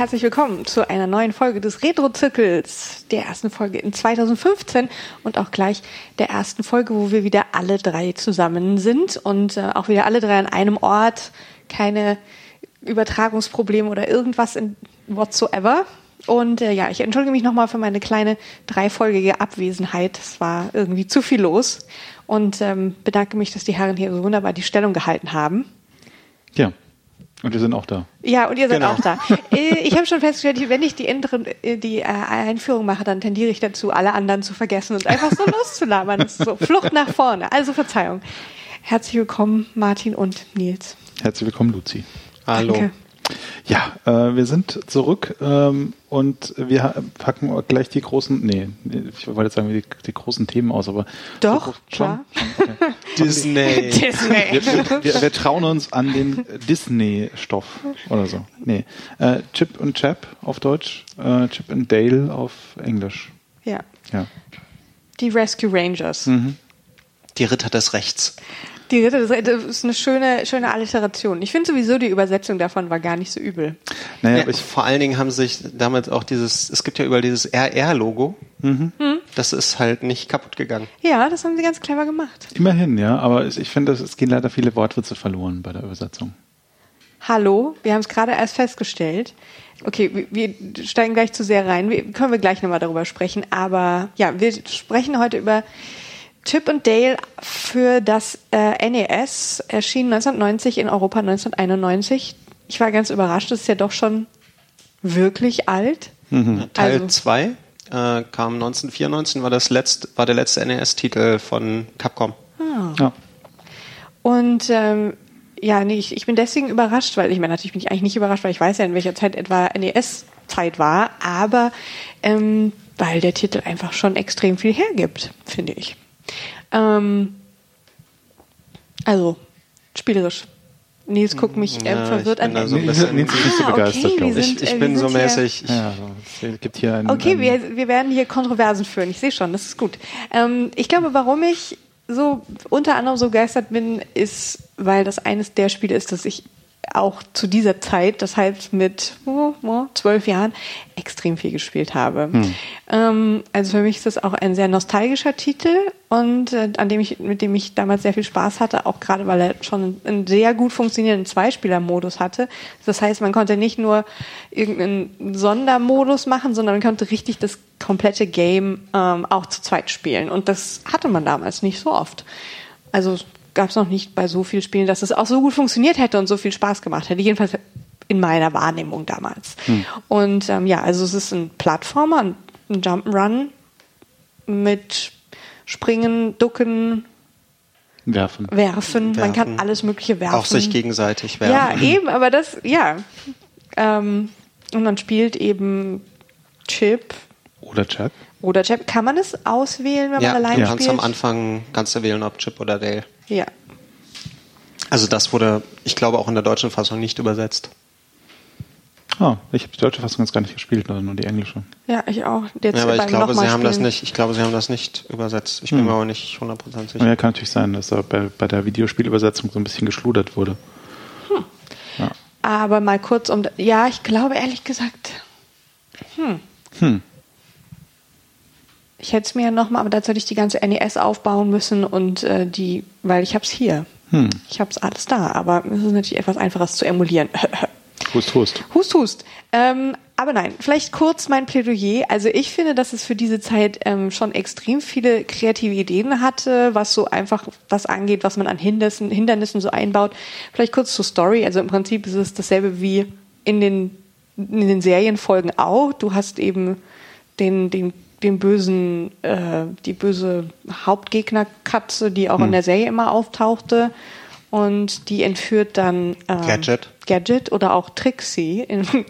Herzlich willkommen zu einer neuen Folge des Retro-Zirkels, der ersten Folge in 2015 und auch gleich der ersten Folge, wo wir wieder alle drei zusammen sind und äh, auch wieder alle drei an einem Ort, keine Übertragungsprobleme oder irgendwas in whatsoever. Und äh, ja, ich entschuldige mich nochmal für meine kleine dreifolgige Abwesenheit. Es war irgendwie zu viel los und ähm, bedanke mich, dass die Herren hier so wunderbar die Stellung gehalten haben. Ja, und wir sind auch da. Ja, und ihr seid Genau. auch da. Äh, Ich habe schon festgestellt, wenn ich die, Intro, äh, die äh, Einführung mache, dann tendiere ich dazu, alle anderen zu vergessen und einfach so loszulabern. Das ist so Flucht nach vorne. Also Verzeihung. Herzlich willkommen, Martin und Nils. Herzlich willkommen, Luzi. Hallo. Danke. Ja, äh, wir sind zurück ähm, und wir packen gleich die großen, nee, ich wollte jetzt sagen, die, die großen Themen aus, aber Doch, so klar. schon? Okay. Disney. Disney. Wir, wir, wir, wir trauen uns an den Disney-Stoff oder so. Nee. Äh, Chip und Chap auf Deutsch, äh, Chip and Dale auf Englisch. Ja. Ja. Die Rescue Rangers. Mhm. Die Ritter des Rechts. Die Ritter, das ist eine schöne, schöne Alliteration. Ich finde sowieso, die Übersetzung davon war gar nicht so übel. Naja, Ja, aber ich, vor allen Dingen haben sich damals auch dieses, es gibt ja überall dieses RR-Logo. Das ist halt nicht kaputt gegangen. Ja, das haben sie ganz clever gemacht. immerhin, ja, aber ich, ich finde, es- es gehen leider viele Wortwitze verloren bei der Übersetzung. Hallo, wir haben es gerade erst festgestellt. Okay, wir, wir steigen gleich zu sehr rein. Wir, können wir gleich nochmal darüber sprechen. Aber ja, wir sprechen heute über Chip und Dale für das äh, NES, erschien 1990 in Europa 1991. Ich war ganz überrascht, das ist ja doch schon wirklich alt. Teil Also- 2 äh, kam 1994, war, das letzte, war der letzte NES-Titel von Capcom. Ja. Und ähm, ja, nee, ich, ich bin deswegen überrascht, weil ich meine, natürlich bin ich eigentlich nicht überrascht, weil ich weiß ja, in welcher Zeit etwa NES-Zeit war, aber ähm, weil der Titel einfach schon extrem viel hergibt, finde ich. Ähm, also, spielerisch. Nils guckt mich Ja, verwirrt ich bin an. so Nils ist nicht so Ah, begeistert, okay, glaube wir ich. sind- Ich, bin so mäßig. Ja, also, es gibt hier ein, Okay, ein, wir, wir werden hier Kontroversen führen. Ich sehe schon, das ist gut. Ähm, ich glaube, warum ich so unter anderem so begeistert bin, ist, weil das eines der Spiele ist, das ich auch zu dieser Zeit, das heißt mit oh, oh, zwölf Jahren, extrem viel gespielt habe. Ähm, also für mich ist das auch ein sehr nostalgischer Titel und äh, an dem ich, mit dem ich damals sehr viel Spaß hatte, auch gerade weil er schon einen sehr gut funktionierenden Zweispieler-Modus hatte. Das heißt, man konnte nicht nur irgendeinen Sondermodus machen, sondern man konnte richtig das komplette Game ähm, auch zu zweit spielen. Und das hatte man damals nicht so oft. Also gab es noch nicht bei so vielen Spielen, dass es auch so gut funktioniert hätte und so viel Spaß gemacht hätte. Jedenfalls in meiner Wahrnehmung damals. Und ähm, ja, also es ist ein Plattformer, ein Jump'n'Run mit Springen, Ducken, werfen. Werfen. Man kann alles Mögliche werfen. Auf sich gegenseitig Ja, werfen. eben, aber das, ja. Ähm, und man spielt eben Chip Oder Chap. oder Chip. Kann man es auswählen, wenn Ja, man du alleine kannst spielt? am Anfang kannst du wählen, ob Chip oder Dale. Ja. Also das wurde, ich glaube, auch in der deutschen Fassung nicht übersetzt. Ah, ich habe die deutsche Fassung jetzt gar nicht gespielt, sondern nur die englische. Ja, ich auch. Jetzt Ja, aber ich glaube, sie haben das spielen. nicht, ich glaube, sie haben das nicht übersetzt. Ich bin mir aber nicht 100% sicher. Ja, kann natürlich sein, dass da bei, bei der Videospielübersetzung so ein bisschen geschludert wurde. Aber mal kurz um. Ja, ich glaube ehrlich gesagt. Hm. Hm. Ich hätte es mir ja nochmal, aber dazu hätte ich die ganze NES aufbauen müssen und äh, die, weil ich hab's hier. Hm. Ich hab's alles da, aber es ist natürlich etwas einfaches zu emulieren. Hust, hust. Hust, hust. Ähm, aber nein, vielleicht kurz mein Plädoyer. Also ich finde, dass es für diese Zeit ähm, schon extrem viele kreative Ideen hatte, was so einfach was angeht, was man an Hindernissen, Hindernissen so einbaut. Vielleicht kurz zur Story. Also im Prinzip ist es dasselbe wie in den, in den Serienfolgen auch. Du hast eben den, den, den bösen, äh, die böse Hauptgegnerkatze, die auch in der Serie immer auftauchte. Und die entführt dann ähm, Gadget. Gadget oder auch Trixie. In,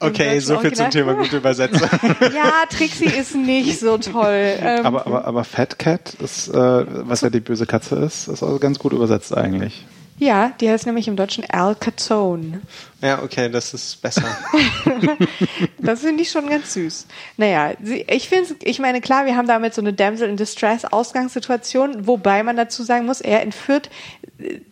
Okay, so viel zum. Thema gute Übersetzung. Ja, Trixie ist nicht so toll. Ähm, Aber, aber, aber Fat Cat, ist, äh, was ja die böse Katze ist, ist also ganz gut übersetzt eigentlich. Ja, die heißt nämlich im Deutschen Al Capone. Ja, okay, das ist besser. das finde ich schon ganz süß. Naja, ich finde, ich meine, klar, wir haben damit so eine Damsel in Distress Ausgangssituation, wobei man dazu sagen muss, er entführt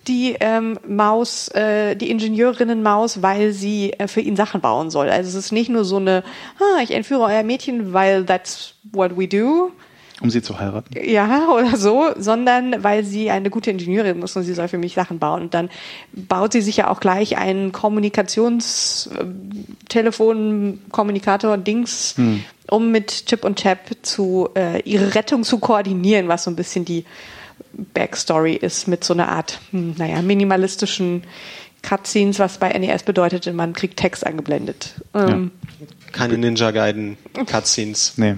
die ähm, Maus, äh, die Ingenieurinnen Maus, weil sie äh, für ihn Sachen bauen soll. Also es ist nicht nur so eine, ah, ich entführe euer Mädchen, weil that's what we do, um sie zu heiraten? Ja, oder so, sondern weil sie eine gute Ingenieurin ist und sie soll für mich Sachen bauen. Und dann baut sie sich ja auch gleich einen Kommunikationstelefon, Kommunikator, Dings, hm. um mit Chip und Chap zu äh, ihre Rettung zu koordinieren, was so ein bisschen die Backstory ist mit so einer Art, hm, naja, minimalistischen Cutscenes, was bei NES bedeutet, man kriegt Text angeblendet. Ähm, ja. Keine Ninja Gaiden Cutscenes. Nee.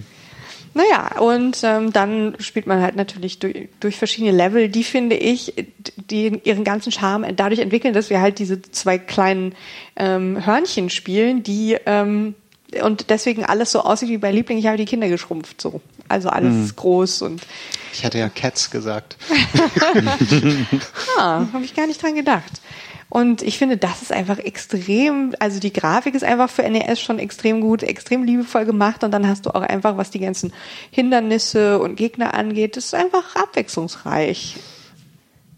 Naja, und ähm, dann spielt man halt natürlich durch, durch verschiedene Level, die finde ich, die ihren ganzen Charme dadurch entwickeln, dass wir halt diese zwei kleinen ähm, Hörnchen spielen, die ähm, und deswegen alles so aussieht wie bei Liebling, ich habe die Kinder geschrumpft so. Also alles hm. groß und ich hatte ja Cats gesagt. ah, habe ich gar nicht dran gedacht. Und ich finde, das ist einfach extrem, also die Grafik ist einfach für NES schon extrem gut, extrem liebevoll gemacht und dann hast du auch einfach, was die ganzen Hindernisse und Gegner angeht, das ist einfach abwechslungsreich.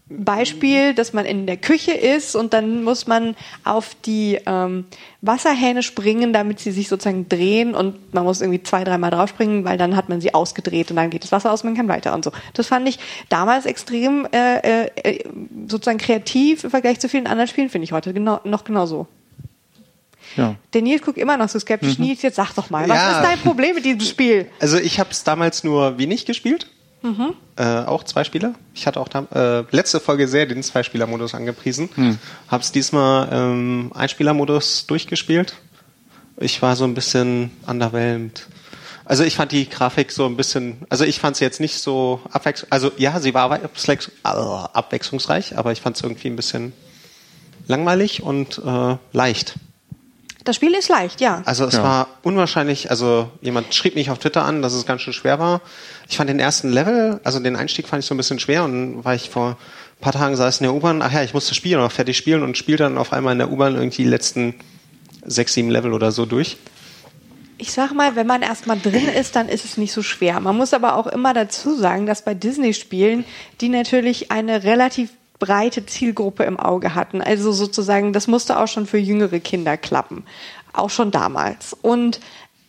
Beispiel, dass man in der Küche ist und dann muss man auf die ähm, Wasserhähne springen, damit sie sich sozusagen drehen und man muss irgendwie zwei, dreimal draufspringen, weil dann hat man sie ausgedreht und dann geht das Wasser aus, man kann weiter und so. Das fand ich damals extrem äh, äh, sozusagen kreativ im Vergleich zu vielen anderen Spielen, finde ich heute genau, noch genauso. Ja. Der Nils guckt immer noch so skeptisch. Mhm. Nils, jetzt sag doch mal, was ja. ist dein Problem mit diesem Spiel? Also ich habe es damals nur wenig gespielt. Mhm. Äh, auch zwei Spieler. Ich hatte auch da, äh, letzte Folge sehr den Zwei-Spieler-Modus angepriesen. Mhm. Hab's diesmal ähm, Einspieler-Modus durchgespielt. Ich war so ein bisschen underwhelmed. Also ich fand die Grafik so ein bisschen, also ich fand sie jetzt nicht so abwechslungsreich, also ja, sie war abwechslungsreich, aber ich fand es irgendwie ein bisschen langweilig und äh, leicht. Das Spiel ist leicht, ja. Also es ja. war unwahrscheinlich, also jemand schrieb mich auf Twitter an, dass es ganz schön schwer war. Ich fand den ersten Level, also den Einstieg fand ich so ein bisschen schwer und dann war ich vor ein paar Tagen saß in der U-Bahn, ach ja, ich musste spielen oder fertig spielen und spiel dann auf einmal in der U-Bahn irgendwie die letzten sechs, sieben Level oder so durch. Ich sag mal, wenn man erstmal drin ist, dann ist es nicht so schwer. Man muss aber auch immer dazu sagen, dass bei Disney-Spielen, die natürlich eine relativ breite Zielgruppe im Auge hatten. Also sozusagen, das musste auch schon für jüngere Kinder klappen. Auch schon damals. Und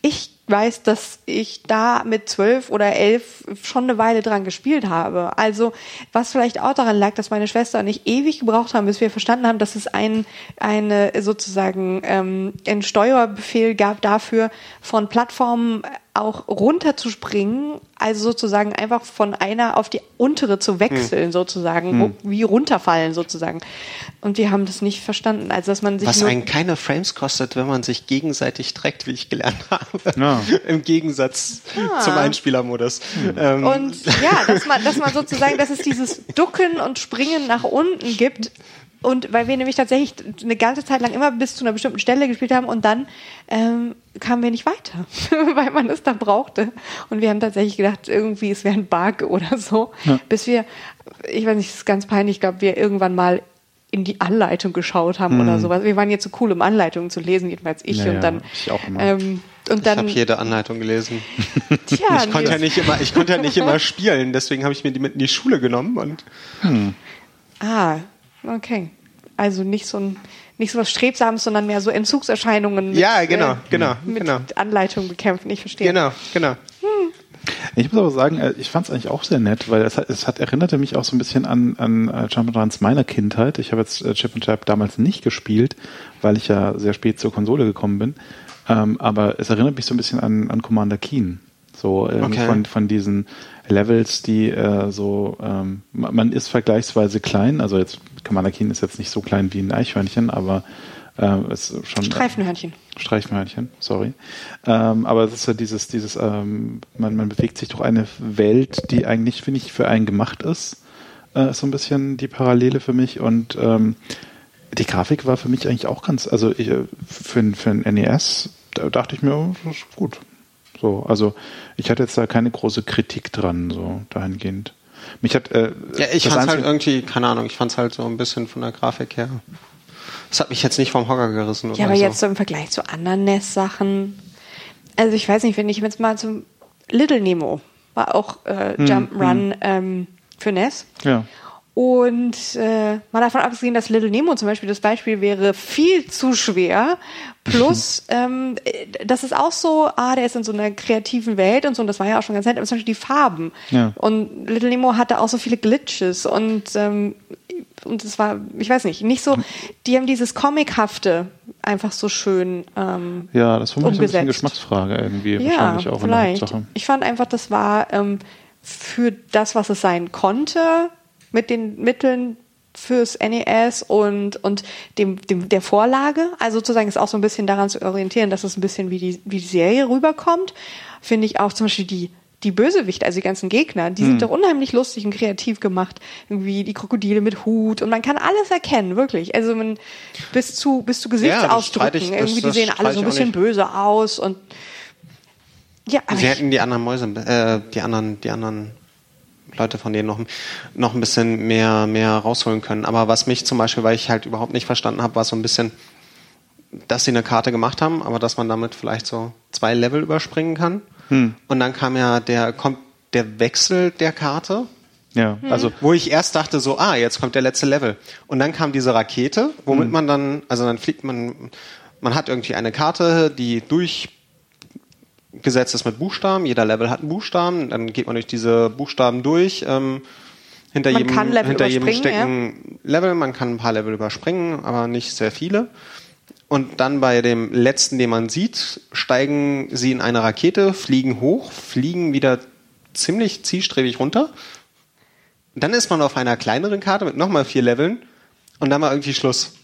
ich weiß, dass ich da mit zwölf oder elf schon eine Weile dran gespielt habe. Also was vielleicht auch daran lag, dass meine Schwester und ich ewig gebraucht haben, bis wir verstanden haben, dass es ein, eine sozusagen ähm, einen Steuerbefehl gab dafür, von Plattformen auch runterzuspringen, also sozusagen einfach von einer auf die untere zu wechseln, hm. sozusagen, hm. wie runterfallen sozusagen. Und wir haben das nicht verstanden. Also dass man sich Was einen keine Frames kostet, wenn man sich gegenseitig trägt, wie ich gelernt habe. Ja. Im Gegensatz ah. zum Einspielermodus. Hm. Ähm. Und ja, dass man, dass man sozusagen, dass es dieses Ducken und Springen nach unten gibt, und weil wir nämlich tatsächlich eine ganze Zeit lang immer bis zu einer bestimmten Stelle gespielt haben und dann ähm, kamen wir nicht weiter, weil man es da brauchte. Und wir haben tatsächlich gedacht, irgendwie es wäre ein Bug oder so, ja. bis wir, ich weiß nicht, das ist ganz peinlich, ich glaube, wir irgendwann mal in die Anleitung geschaut haben mhm. oder sowas. Wir waren jetzt so cool, um Anleitungen zu lesen, jedenfalls ich naja, und dann. Ich auch immer. Ähm, und dann, ich habe jede Anleitung gelesen. Tja, ich konnte ja nicht immer, ich konnte ja nicht immer spielen, deswegen habe ich mir die mit in die Schule genommen und. Hm. Ah, Okay. Also nicht so ein nicht so was Strebsames, sondern mehr so Entzugserscheinungen mit, ja, genau, äh, genau, mit genau. Anleitung bekämpfen. Ich verstehe. Genau, genau. Hm. Ich muss aber sagen, äh, ich fand es eigentlich auch sehr nett, weil es hat, es hat erinnerte mich auch so ein bisschen an, an äh, Jump'n'Runs meiner Kindheit. Ich habe jetzt Chip and Chap damals nicht gespielt, weil ich ja sehr spät zur Konsole gekommen bin. Ähm, aber es erinnert mich so ein bisschen an, an Commander Keen. So ähm, okay. von, von diesen Levels, die äh, so, ähm, man ist vergleichsweise klein, also jetzt Commander Keen ist jetzt nicht so klein wie ein Eichhörnchen, aber äh, ist schon Streifenhörnchen. Streifenhörnchen, sorry. Ähm, aber es ist ja dieses, dieses, ähm, man, man bewegt sich durch eine Welt, die eigentlich, finde ich, für einen gemacht ist. Äh, ist so ein bisschen die Parallele für mich und ähm, die Grafik war für mich eigentlich auch ganz, also ich, äh, für, für ein NES, da dachte ich mir, oh, das ist gut. So, also ich hatte jetzt da keine große Kritik dran, so dahingehend. Mich hat, äh, Ja, ich das fand's halt Einzige- irgendwie, keine Ahnung, ich fand's halt so ein bisschen von der Grafik her. Das hat mich jetzt nicht vom Hocker gerissen. Ja, oder aber so. jetzt so im Vergleich zu anderen NES-Sachen. Also ich weiß nicht, wenn ich jetzt mal zum Little Nemo war auch äh, Hm, Jump'n'Run ähm, für NES. Ja. Und äh, mal davon abgesehen, dass Little Nemo zum Beispiel das Beispiel wäre viel zu schwer. Plus, ähm, äh, das ist auch so, ah, der ist in so einer kreativen Welt und so, und das war ja auch schon ganz nett, aber zum Beispiel die Farben. Ja. Und Little Nemo hatte auch so viele Glitches und ähm, und es war, ich weiß nicht, nicht so, die haben dieses Comichafte einfach so schön ähm, Ja, das war so ein bisschen umgesetzt. Geschmacksfrage irgendwie. Ja, wahrscheinlich auch in der vielleicht. Hauptsache. Ich fand einfach, das war ähm, für das, was es sein konnte, mit den Mitteln fürs NES und, und dem, dem, der Vorlage. Also sozusagen ist auch so ein bisschen daran zu orientieren, dass es ein bisschen wie die, wie die Serie rüberkommt. Finde ich auch zum Beispiel die, die Bösewichte, also die ganzen Gegner, die Hm. sind doch unheimlich lustig und kreativ gemacht. Irgendwie die Krokodile mit Hut und man kann alles erkennen, wirklich. Also man, bis zu, bis zu Gesichtsausdrücken. streite ich- das- irgendwie, die sehen alle so ein bisschen nicht. böse aus und ja, Sie hätten die anderen Mäuse, äh, die anderen, die anderen Leute von denen noch, noch ein bisschen mehr, mehr rausholen können. Aber was mich zum Beispiel, weil ich halt überhaupt nicht verstanden habe, war so ein bisschen, dass sie eine Karte gemacht haben, aber dass man damit vielleicht so zwei Level überspringen kann. Und dann kam ja der, kommt der Wechsel der Karte, Ja, also wo ich erst dachte so, ah, jetzt kommt der letzte Level. Und dann kam diese Rakete, womit man dann, also dann fliegt man, man hat irgendwie eine Karte, die durchgesetzt ist mit Buchstaben. Jeder Level hat einen Buchstaben. Dann geht man durch diese Buchstaben durch. Ähm, hinter Man jedem, kann Level hinter jedem überspringen, stecken Level. Man kann ein paar Level überspringen, aber nicht sehr viele. Und dann bei dem letzten, den man sieht, steigen sie in eine Rakete, fliegen hoch, fliegen wieder ziemlich zielstrebig runter. Dann ist man auf einer kleineren Karte mit nochmal vier Leveln und dann war irgendwie Schluss.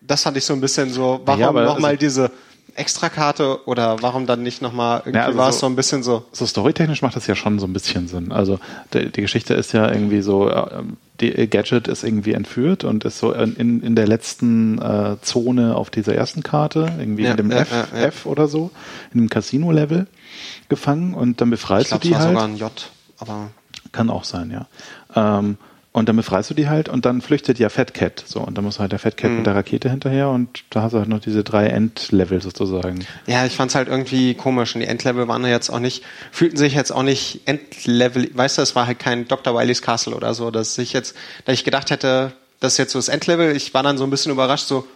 Das fand ich so ein bisschen so, warum Ja, nochmal also- diese Extrakarte oder warum dann nicht nochmal, irgendwie Ja, also war es so- so ein bisschen so, so storytechnisch macht das ja schon so ein bisschen Sinn. Also die, die Geschichte ist ja irgendwie so, äh, die Gadget ist irgendwie entführt und ist so in, in der letzten äh, Zone auf dieser ersten Karte, irgendwie Ja, in dem ja, F. F oder so, in dem Casino-Level gefangen und dann befreist glaube, du es die war halt. sogar ein J, aber Kann auch sein, ja. Ähm, und dann befreist du die halt und dann flüchtet ja Fat Cat. So, und dann muss halt der Fat Mhm. Cat mit der Rakete hinterher und da hast du halt noch diese drei Endlevel sozusagen. Ja, ich fand's halt irgendwie komisch und die Endlevel waren ja jetzt auch nicht, fühlten sich jetzt auch nicht Endlevel, weißt du, es war halt kein Dr. Wileys Castle oder so, dass ich jetzt, da ich gedacht hätte, das ist jetzt so das Endlevel, ich war dann so ein bisschen überrascht, so,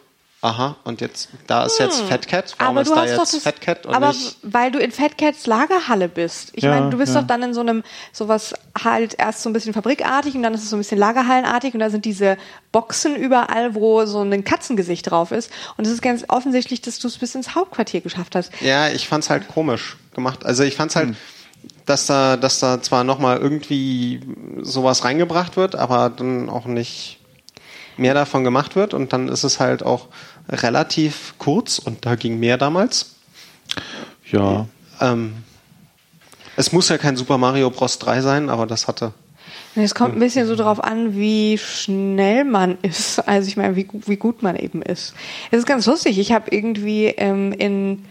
aha, und jetzt, da ist jetzt Fat Cat, warum Hm. aber ist du da hast doch jetzt das, Fat Cat und aber nicht, weil du in Fat Cats Lagerhalle bist. Ich Ja, meine, du bist ja. doch dann in so einem sowas halt erst so ein bisschen fabrikartig und dann ist es so ein bisschen Lagerhallenartig und da sind diese Boxen überall, wo so ein Katzengesicht drauf ist und es ist ganz offensichtlich, dass du es bis ins Hauptquartier geschafft hast. ja, ich fand's halt komisch gemacht, also ich fand's halt, Hm. dass da, dass da zwar nochmal irgendwie sowas reingebracht wird, aber dann auch nicht mehr davon gemacht wird und dann ist es halt auch relativ kurz und da ging mehr damals. Ja. Ähm, es muss ja kein Super Mario Bros. 3 sein, aber das hatte. Es kommt ein bisschen so drauf an, wie schnell man ist. Also ich meine, wie, wie gut man eben ist. Es ist ganz lustig. Ich habe irgendwie ähm, in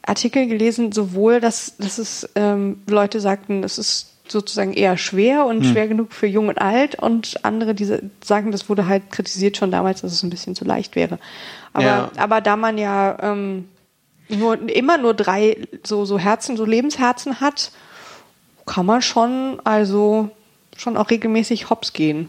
Artikeln gelesen, sowohl, dass, dass es ähm, Leute sagten, es ist sozusagen eher schwer und schwer genug für jung und alt und andere, die sa- sagen, das wurde halt kritisiert schon damals, dass es ein bisschen zu leicht wäre. Aber, Ja. aber da man ja ähm, nur, immer nur drei so, so Herzen, so Lebensherzen hat, kann man schon, also schon auch regelmäßig hops gehen.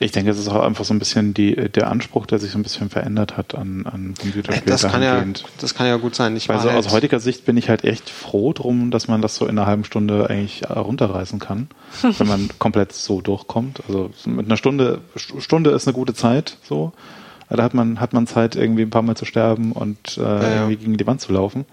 Ich denke, es ist auch einfach so ein bisschen die, der Anspruch, der sich so ein bisschen verändert hat an, an Computerspielen. Das kann ja, das kann ja gut sein. Ich Also halt, aus heutiger Sicht bin ich halt echt froh drum, dass man das so in einer halben Stunde eigentlich äh, runterreißen kann, wenn man komplett so durchkommt. Also mit einer Stunde, St- Stunde ist eine gute Zeit, so. Da hat man, hat man Zeit, irgendwie ein paar Mal zu sterben und äh, ja. irgendwie gegen die Wand zu laufen.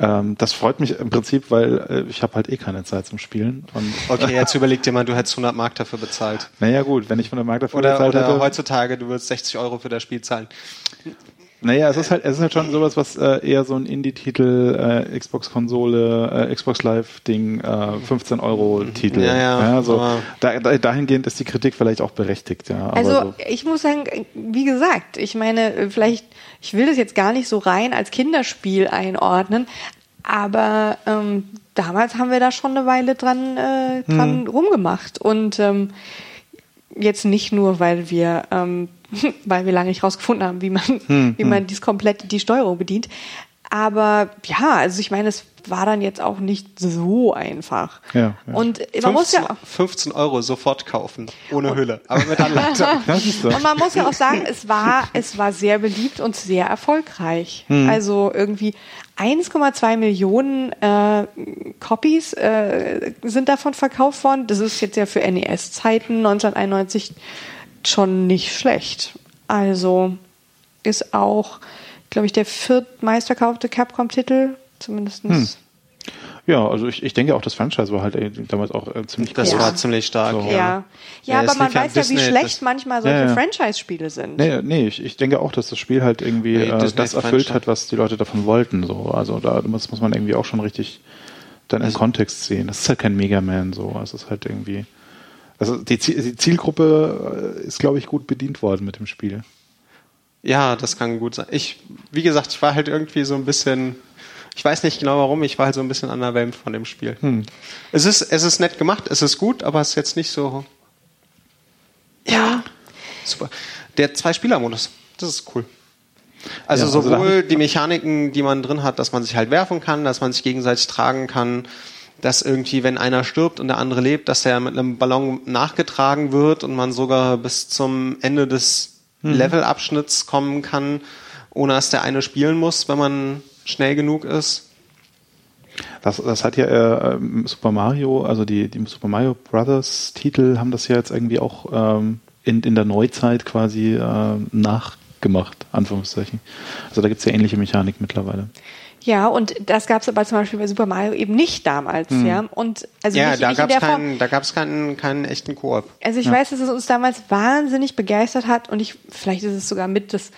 Ähm, das freut mich im Prinzip, weil äh, ich habe halt eh keine Zeit zum Spielen. Okay, jetzt überleg dir mal, du hättest 100 Mark dafür bezahlt. naja gut, wenn ich von der Markt dafür Oder, bezahlt oder hätte, heutzutage, du würdest 60 Euro für das Spiel zahlen. Naja, es ist halt, es ist halt schon sowas, was äh, eher so ein Indie-Titel, äh, Xbox-Konsole, äh, Xbox Live-Ding, äh, 15 Euro-Titel. Ja, ja, so. aber- Da, da, dahingehend ist die Kritik vielleicht auch berechtigt, ja. Aber Also so. ich muss sagen, wie gesagt, ich meine, vielleicht, ich will das jetzt gar nicht so rein als Kinderspiel einordnen, Aber ähm, damals haben wir da schon eine Weile dran, äh, dran Mhm. rumgemacht. Und ähm, jetzt nicht nur, weil wir, ähm, weil wir lange nicht rausgefunden haben, wie man, Hm, wie man dies komplett die Steuerung bedient. Aber ja, also ich meine, es war dann jetzt auch nicht so einfach. Ja, ja. Und man muss 15, ja 15 Euro sofort kaufen, ohne Hülle, aber mit Anleitung. Und man muss ja auch sagen, es war, es war sehr beliebt und sehr erfolgreich. Hm. Also irgendwie 1,2 Millionen äh, Copies äh, sind davon verkauft worden. Das ist jetzt ja für NES-Zeiten 1991 schon nicht schlecht. Also ist auch, glaube ich, der viertmeistverkaufte Capcom-Titel, zumindest. Hm. Ja, also ich, ich denke auch, das Franchise war halt äh, damals auch äh, ziemlich Das Ja. war ziemlich stark. So. Ja, Ja, ja, aber man weiß ja, wie Disney, schlecht manchmal solche Ja, ja. Franchise-Spiele sind. Nee, nee, ich, ich denke auch, dass das Spiel halt irgendwie Nee, äh, Disney das erfüllt Franchise. hat, was die Leute davon wollten. So. Also da muss, muss man irgendwie auch schon richtig dann im Also- Kontext sehen. Das ist halt kein Mega Man so. Es ist halt irgendwie. Also die, Ziel- die Zielgruppe äh, ist, glaube ich, gut bedient worden mit dem Spiel. Ja, das kann gut sein. Ich, wie gesagt, ich war halt irgendwie so ein bisschen, ich weiß nicht genau warum, ich war halt so ein bisschen underwhelmed von dem Spiel. Es ist, es ist nett gemacht, es ist gut, aber es ist jetzt nicht so. Ja, super. Der Zwei-Spieler-Modus, das ist cool. Also Ja, also sowohl die Mechaniken, die man drin hat, dass man sich halt werfen kann, dass man sich gegenseitig tragen kann, dass irgendwie, wenn einer stirbt und der andere lebt, dass er mit einem Ballon nachgetragen wird und man sogar bis zum Ende des Levelabschnitts kommen kann, ohne dass der eine spielen muss, wenn man schnell genug ist. Das, das hat ja äh, ähm, Super Mario, also die, die Super Mario Brothers Titel haben das ja jetzt irgendwie auch ähm, in, in der Neuzeit quasi äh, nachgemacht, Anführungszeichen. Also da gibt es ja ähnliche Mechanik mittlerweile. Ja, und das gab es aber zum Beispiel bei Super Mario eben nicht damals, ja. Und also ja, nicht, da gab es keinen, da gab's keinen, keinen echten Koop. Also ich weiß, dass es uns damals wahnsinnig begeistert hat und ich, vielleicht ist es sogar mit das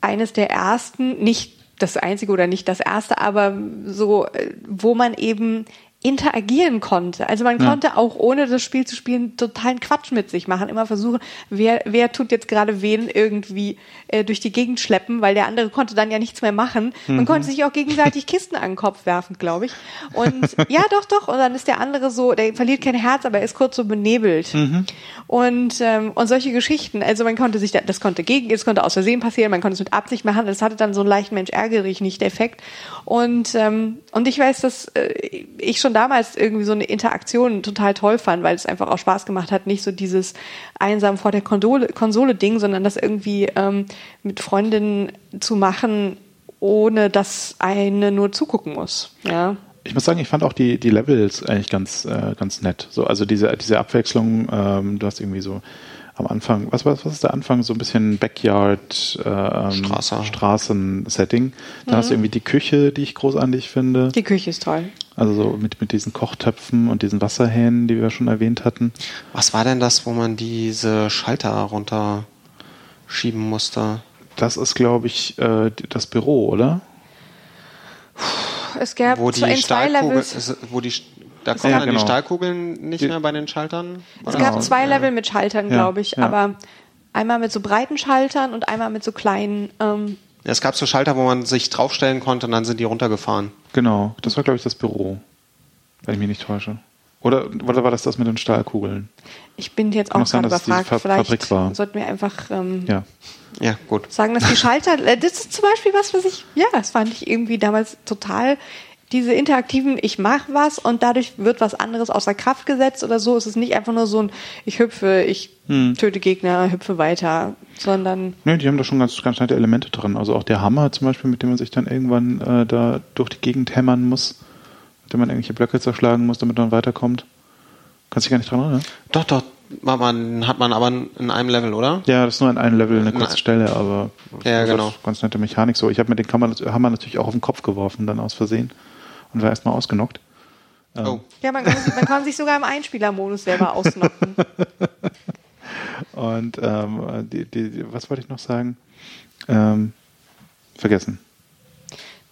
eines der ersten, nicht das einzige oder nicht das erste, aber so, äh, wo man eben interagieren konnte. Also man konnte auch ohne das Spiel zu spielen totalen Quatsch mit sich machen. Immer versuchen, wer, wer tut jetzt gerade wen irgendwie äh, durch die Gegend schleppen, weil der andere konnte dann ja nichts mehr machen. Man konnte sich auch gegenseitig Kisten an den Kopf werfen, glaube ich. Und ja, doch, doch. Und dann ist der andere so, der verliert kein Herz, aber er ist kurz so benebelt. Und, ähm, und solche Geschichten. Also man konnte sich, da, das konnte gegen, das konnte aus Versehen passieren, man konnte es mit Absicht machen. Das hatte dann so einen leichten Mensch ärgerlich nicht Effekt. Und, ähm, und ich weiß, dass äh, ich schon damals irgendwie so eine Interaktion total toll fand, weil es einfach auch Spaß gemacht hat, nicht so dieses einsam vor der Konsole, Konsole Ding, sondern das irgendwie ähm, mit Freundinnen zu machen, ohne dass eine nur zugucken muss. Ja. Ich muss sagen, ich fand auch die, die Levels eigentlich ganz, äh, ganz nett. So, also diese, diese Abwechslung, ähm, du hast irgendwie so am Anfang, was, was, was ist der Anfang? So ein bisschen Backyard äh, ähm, Straße. Straßen-Setting. Da hast du irgendwie die Küche, die ich großartig finde. Die Küche ist toll. Also so mit, mit diesen Kochtöpfen und diesen Wasserhähnen, die wir schon erwähnt hatten. Was war denn das, wo man diese Schalter runterschieben musste? Das ist, glaube ich, äh, das Büro, oder? Es gab Wo zwei, die zwei Levels. wo die, da kommen Ja, dann genau. die Stahlkugeln nicht Die- mehr bei den Schaltern? Es gab zwei Level mit Schaltern, glaube ich, ja. aber einmal mit so breiten Schaltern und einmal mit so kleinen. Ähm, Ja, es gab so Schalter, wo man sich draufstellen konnte und dann sind die runtergefahren. Genau, das war, glaube ich, das Büro. Wenn ich mich nicht täusche. Oder, oder war das das mit den Stahlkugeln? ich bin jetzt Kann auch gerade überfragt. Fa- Vielleicht Fabrik war. sollten wir einfach ähm, Ja. Ja, gut. sagen, dass die Schalter. äh, Das ist zum Beispiel was, was ich. Ja, das fand ich irgendwie damals total. Diese interaktiven, ich mache was und dadurch wird was anderes außer Kraft gesetzt oder so. Es ist nicht einfach nur so ein, ich hüpfe, ich Hm. töte Gegner, hüpfe weiter, sondern Nö, die haben da schon ganz, ganz nette Elemente drin. Also auch der Hammer zum Beispiel, mit dem man sich dann irgendwann äh, da durch die Gegend hämmern muss, mit dem man irgendwelche Blöcke zerschlagen muss, damit man weiterkommt. Kannst dich gar nicht dran erinnern? Doch, doch, war man, hat man aber in einem Level, oder? Ja, das ist nur an einem Level eine kurze Nein. Stelle, aber Ja, das ist genau. ganz nette Mechanik so. Ich habe mir den Hammer natürlich auch auf den Kopf geworfen, dann aus Versehen und war erstmal ausgenockt. Oh. ja, man kann, man kann sich sogar im Einspielermodus selber ausnocken. Und ähm, die, die, die, was wollte ich noch sagen? Ähm, vergessen.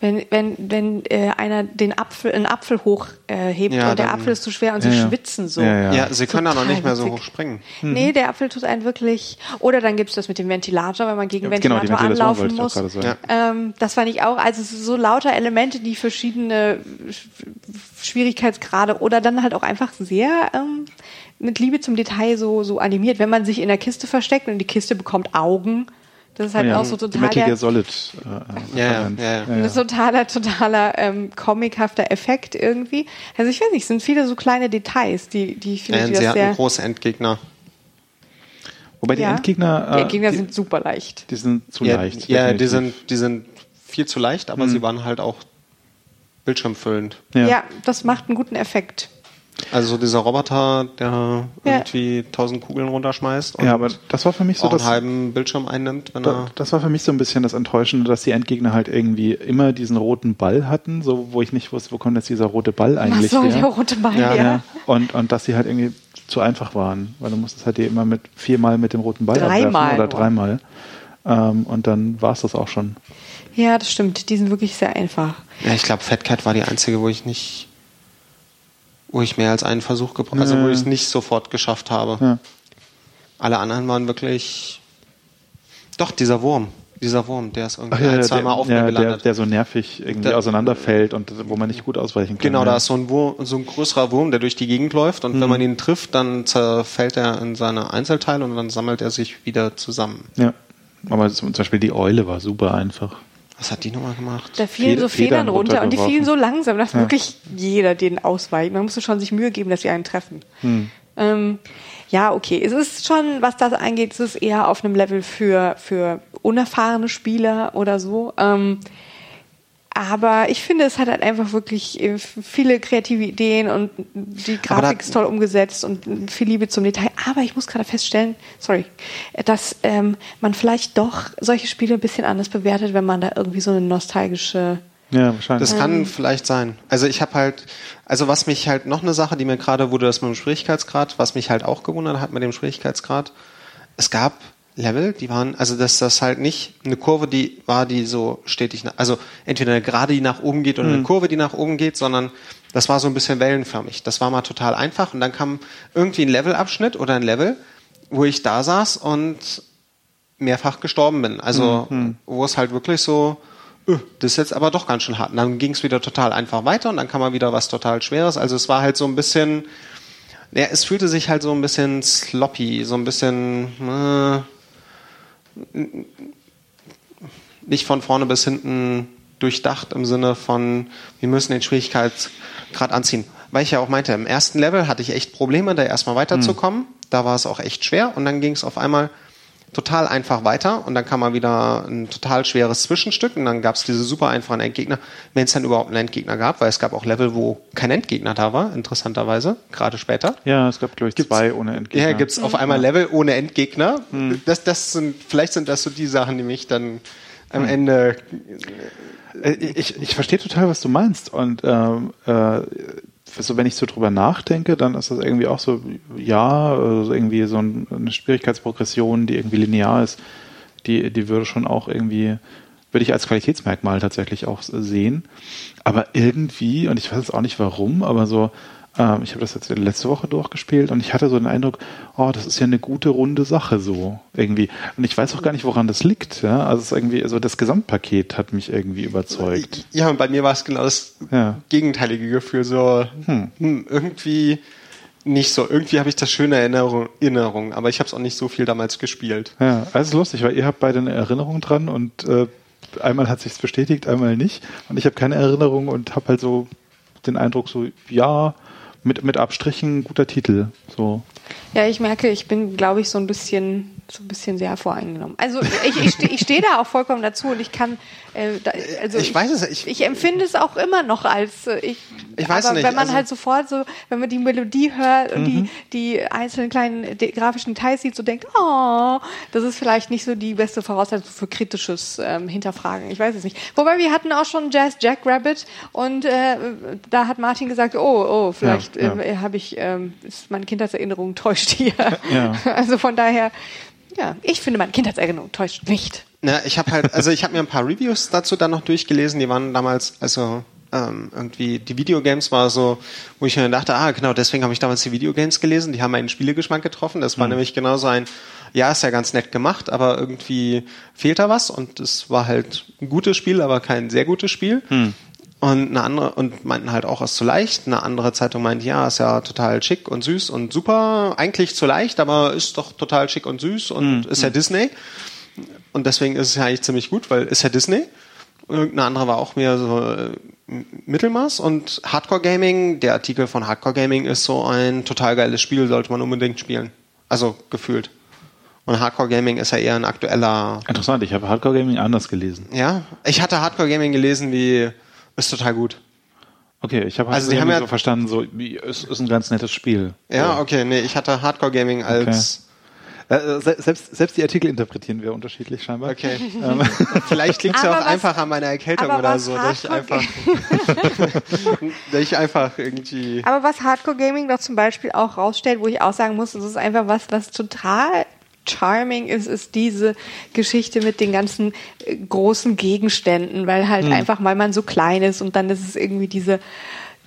Wenn, wenn, wenn äh, einer den Apfel, einen Apfel hochhebt äh, hebt Ja, und der Apfel ist zu schwer und sie Ja, schwitzen so. Ja, ja. Ja, sie können da noch nicht mehr so hoch springen. Nee, der Apfel tut einen wirklich. Oder dann gibt's das mit dem Ventilator, wenn man gegen genau, Ventilator Ventilation anlaufen muss. Ähm, das fand ich auch. Also es ist so lauter Elemente, die verschiedene Sch- Schwierigkeitsgrade oder dann halt auch einfach sehr ähm, mit Liebe zum Detail so, so animiert. Wenn man sich in der Kiste versteckt und die Kiste bekommt Augen, das ist halt ja, auch so total Metal Solid. Äh, Ja, ja, ja, ja. totaler, totaler ähm, comichafter Effekt irgendwie. Also ich weiß nicht, es sind viele so kleine Details, die, die ich finde, Ja, die sie hatten große Endgegner. Wobei die Ja. Endgegner, Die äh, Endgegner die, sind super leicht. die sind zu ja, leicht. Ja, die sind, die sind viel zu leicht, aber sie waren halt auch bildschirmfüllend. Ja. das macht einen guten Effekt. Also so dieser Roboter, der Ja. irgendwie tausend Kugeln runterschmeißt und Ja, aber das war für mich so auch einen das, halben Bildschirm einnimmt, wenn da, er. das war für mich so ein bisschen das Enttäuschende, dass die Endgegner halt irgendwie immer diesen roten Ball hatten, so wo ich nicht wusste, wo kommt jetzt dieser rote Ball eigentlich soll her? der rote Ball Ja? Ja, und, und dass sie halt irgendwie zu einfach waren, weil du musstest halt die immer mit viermal mit dem roten Ball Dreimal abwerfen oder dreimal. Ähm, und dann war es das auch schon. Ja, das stimmt. Die sind wirklich sehr einfach. Ja, ich glaube, Fat Cat war die einzige, wo ich nicht, wo ich mehr als einen Versuch gebraucht, also wo ich es nicht sofort geschafft habe. Ja. Alle anderen waren wirklich. Doch, dieser Wurm. Dieser Wurm, der ist irgendwie Ach ja, ein, der, zweimal auf mir ja, der, gelandet. der so nervig irgendwie Der- auseinanderfällt und wo man nicht gut ausweichen kann. Genau, ja. da ist so ein, Wurm, so ein größerer Wurm, der durch die Gegend läuft und Mhm. wenn man ihn trifft, dann zerfällt er in seine Einzelteile und dann sammelt er sich wieder zusammen. Ja. Aber zum Beispiel die Eule war super einfach. Was hat die nochmal gemacht? Da fielen Feder- so Federn Federn runter und die fielen so langsam, dass Ja. wirklich jeder denen ausweicht. Man musste schon sich Mühe geben, dass sie einen treffen. Hm. Ähm, ja, okay. Es ist schon, was das angeht, es ist eher auf einem Level für, für unerfahrene Spieler oder so. Ähm, aber ich finde, es hat halt einfach wirklich äh, viele kreative Ideen und die Grafik da- ist toll umgesetzt und viel Liebe zum Detail. Aber ich muss gerade feststellen, sorry, dass ähm, man vielleicht doch solche Spiele ein bisschen anders bewertet, wenn man da irgendwie so eine nostalgische Ja, wahrscheinlich. Das kann vielleicht sein. Also ich habe halt, also was mich halt noch eine Sache, die mir gerade wurde, das mit dem Schwierigkeitsgrad, was mich halt auch gewundert hat mit dem Schwierigkeitsgrad, es gab Level, die waren, also dass das halt nicht eine Kurve, die war, die so stetig, nach, also entweder eine Gerade, die nach oben geht oder eine Kurve, die nach oben geht, sondern das war so ein bisschen wellenförmig. Das war mal total einfach und dann kam irgendwie ein Levelabschnitt oder ein Level, wo ich da saß und mehrfach gestorben bin. Also wo es halt wirklich so, öh, das ist jetzt aber doch ganz schön hart. Und dann ging es wieder total einfach weiter und dann kam mal wieder was total Schweres. Also es war halt so ein bisschen, ja, es fühlte sich halt so ein bisschen sloppy, so ein bisschen äh, nicht von vorne bis hinten durchdacht im Sinne von, wir müssen den Schwierigkeitsgrad anziehen. Weil ich ja auch meinte, im ersten Level hatte ich echt Probleme, da erstmal weiterzukommen. Da war es auch echt schwer und dann ging es auf einmal total einfach weiter und dann kam mal wieder ein total schweres Zwischenstück und dann gab es diese super einfachen Endgegner, wenn es dann überhaupt einen Endgegner gab, weil es gab auch Level, wo kein Endgegner da war, interessanterweise, gerade später. Ja, es gab, glaube ich, zwei ohne Endgegner. Ja, gibt's auf einmal Level ohne Endgegner. Das, das sind, vielleicht sind das so die Sachen, die mich dann am Ende. Äh, Ich, ich verstehe total, was du meinst. Und ähm, äh, so, wenn ich so drüber nachdenke, dann ist das irgendwie auch so, ja, also irgendwie so ein, eine Schwierigkeitsprogression, die irgendwie linear ist, die, die würde schon auch irgendwie, würde ich als Qualitätsmerkmal tatsächlich auch sehen. Aber irgendwie, und ich weiß jetzt auch nicht warum, aber so, ähm, ich habe das jetzt letzte Woche durchgespielt und ich hatte so den Eindruck, oh, das ist ja eine gute runde Sache so irgendwie. Und ich weiß auch gar nicht, woran das liegt. Ja? Also es ist irgendwie, also das Gesamtpaket hat mich irgendwie überzeugt. Ja, und bei mir war es genau das Ja. gegenteilige Gefühl. So hm. irgendwie nicht so. Irgendwie habe ich das schöne Erinnerung, Erinnerung aber ich habe es auch nicht so viel damals gespielt. Ja, also es ist lustig, weil ihr habt beide eine Erinnerung dran und äh, einmal hat sich's bestätigt, einmal nicht. Und ich habe keine Erinnerung und habe halt so den Eindruck, so ja, mit, mit Abstrichen guter Titel. So. Ja, ich merke, ich bin, glaube ich, so ein bisschen, so ein bisschen sehr voreingenommen. Also ich, ich stehe ich steh da auch vollkommen dazu und ich kann, äh, da, also Ich weiß es, ich- ich empfinde es auch immer noch als äh, ich. Ich weiß aber nicht, wenn man also- halt sofort so, wenn man die Melodie hört und Mhm. die die einzelnen kleinen de grafischen Details sieht, so denkt, oh, das ist vielleicht nicht so die beste Voraussetzung für kritisches ähm, Hinterfragen. Ich weiß es nicht. Wobei wir hatten auch schon Jazz Jackrabbit und äh, da hat Martin gesagt, oh, oh, vielleicht Ja, ja. äh, habe ich, ähm, ist meine Kindheitserinnerung täuscht hier. Ja. Also von daher, Ja, ich finde, meine Kindheitserinnerung täuscht nicht. Na, ich habe halt, also ich habe mir ein paar Reviews dazu dann noch durchgelesen, die waren damals, also ähm, irgendwie die Videogames war so, wo ich mir dachte, ah genau, deswegen habe ich damals die Videogames gelesen, die haben meinen Spielegeschmack getroffen. Das war mhm. nämlich genauso ein, ja, ist ja ganz nett gemacht, aber irgendwie fehlt da was und es war halt ein gutes Spiel, aber kein sehr gutes Spiel. Mhm. Und eine andere, und meinten halt auch, es ist zu leicht. Eine andere Zeitung meint, ja, ist ja total schick und süß und super. Eigentlich zu leicht, aber ist doch total schick und süß und mhm. ist ja Disney. Und deswegen ist es ja eigentlich ziemlich gut, weil ist ja Disney. Irgendeine andere war auch mehr so äh, Mittelmaß. Und Hardcore Gaming, der Artikel von Hardcore Gaming ist so ein total geiles Spiel, sollte man unbedingt spielen. Also gefühlt. Und Hardcore Gaming ist ja eher ein aktueller. Interessant, ich habe Hardcore Gaming anders gelesen. Ja, ich hatte Hardcore Gaming gelesen wie ist total gut. Okay, ich habe also die haben ja so verstanden, so es ist ein ganz nettes Spiel. Ja, okay, nee, ich hatte Hardcore Gaming als okay. äh, selbst, selbst die Artikel interpretieren wir unterschiedlich scheinbar. Okay. Ähm. Vielleicht liegt es ja auch was, einfach an meiner Erkältung oder so, dass ich einfach, dass ich einfach irgendwie. Aber was Hardcore Gaming doch zum Beispiel auch rausstellt, wo ich auch sagen muss, das ist einfach was, was total charming ist, ist diese Geschichte mit den ganzen äh, großen Gegenständen, weil halt mhm. einfach, weil man so klein ist und dann ist es irgendwie diese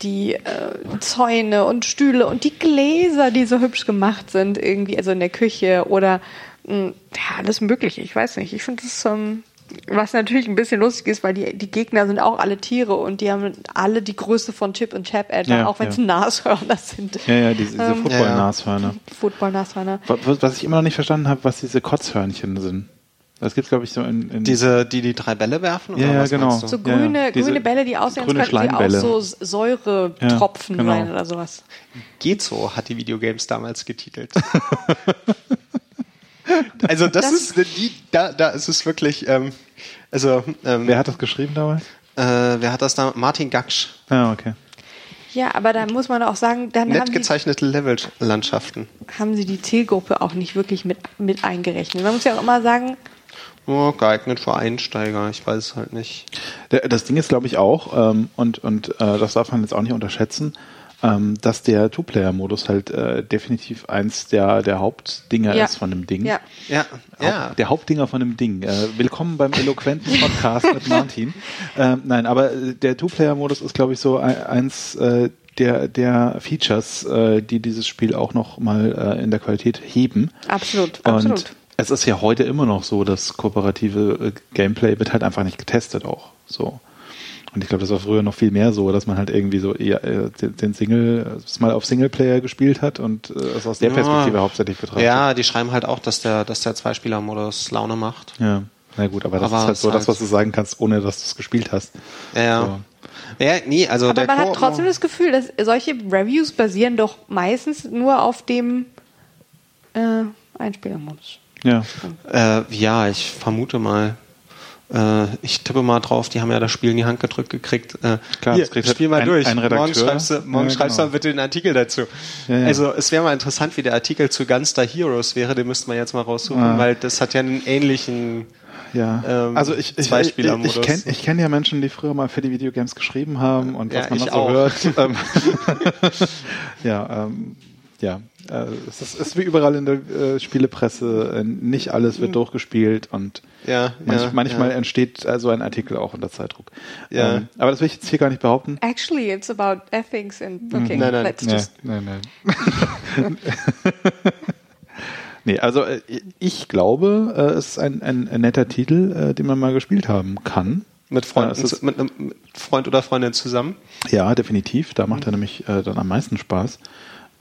die äh, Zäune und Stühle und die Gläser, die so hübsch gemacht sind, irgendwie, also in der Küche oder mh, hm, ja, alles Mögliche. Ich weiß nicht. Ich finde das ähm, was natürlich ein bisschen lustig ist, weil die, die Gegner sind auch alle Tiere und die haben alle die Größe von Chip und Chap etwa, ja, auch wenn es ja. Nashörner sind. Ja, ja, diese, diese ähm, Football-Nashörner. Football-Nashörner. Was, was ich immer noch nicht verstanden habe, was diese Kotzhörnchen sind. Das gibt's glaube ich so in, in diese die die drei Bälle werfen ja, ja genau so grüne ja, ja. grüne Bälle die aussehen als könnten sie auch so Säuretropfen ja, genau. sein oder sowas. Geht so hat die Videogames damals getitelt. Also das, das, ist die, da, da ist es wirklich. Ähm, also ähm, wer hat das geschrieben damals? Äh, wer hat das da? Martin Gaksch. Ja, okay. Ja, aber da muss man auch sagen, dann nett haben gezeichnete Levellandschaften. Haben sie die Zielgruppe auch nicht wirklich mit mit eingerechnet. Man muss ja auch immer sagen. Oh, geeignet für Einsteiger, ich weiß es halt nicht. Das Ding ist, glaube ich, auch, ähm, und, und äh, das darf man jetzt auch nicht unterschätzen, ähm, dass der Two-Player-Modus halt äh, definitiv eins der, der Hauptdinger ja. ist von dem Ding. Ja, ja. Haupt, ja. Der Hauptdinger von dem Ding. Äh, willkommen beim eloquenten Podcast mit Martin. Ähm, nein, aber äh, der Two-Player-Modus ist, glaube ich, so eins äh, der, der Features, äh, die dieses Spiel auch noch mal äh, in der Qualität heben. Absolut, Und absolut. Es ist ja heute immer noch so, dass kooperative äh, Gameplay wird halt einfach nicht getestet auch. So. Und ich glaube, das war früher noch viel mehr so, dass man halt irgendwie so eher äh, den Single, es mal auf Singleplayer gespielt hat und äh, es aus der ja. Perspektive hauptsächlich betrachtet. Ja, die schreiben halt auch, dass der, dass der Zweispieler-Modus Laune macht. Ja, na gut, aber das aber ist halt so das, was du sagen kannst, ohne dass du es gespielt hast. Ja, ja. So. Ja, nee, also aber man hat trotzdem das Gefühl, dass solche Reviews basieren doch meistens nur auf dem äh, Einspielermodus. Ja. Äh, ja, ich vermute mal. Äh, ich tippe mal drauf, die haben ja das Spiel in die Hand gedrückt gekriegt. Äh, Klar, hier, das spiel mal ein, durch. Ein morgen schreibst du, morgen ja, schreibst genau. du bitte den Artikel dazu. Ja, ja. Also es wäre mal interessant, wie der Artikel zu Gunstar Heroes wäre, den müsste man jetzt mal raussuchen, ah. weil das hat ja einen ähnlichen ja, ähm, also ich, ich, ich, ich kenne ich kenn ja Menschen, die früher mal für die Videogames geschrieben haben und was man noch so auch. hört. Ähm, ja, ähm, ja, äh, es ist, ist, wie überall in der äh, Spielepresse, äh, nicht alles wird mhm. durchgespielt und ja, manch, ja, manchmal ja. entsteht so also ein Artikel auch unter Zeitdruck. Ja. Ähm, aber das will ich jetzt hier gar nicht behaupten. Actually, it's about ethics and okay, nein, nein, let's nee, just nein, nein. nee, also äh, ich glaube, äh, es ist ein, ein, ein netter Titel, äh, den man mal gespielt haben kann. Mit, Freunden, ja, mit einem Freund oder Freundin zusammen? Ja, definitiv. Da macht er nämlich äh, dann am meisten Spaß.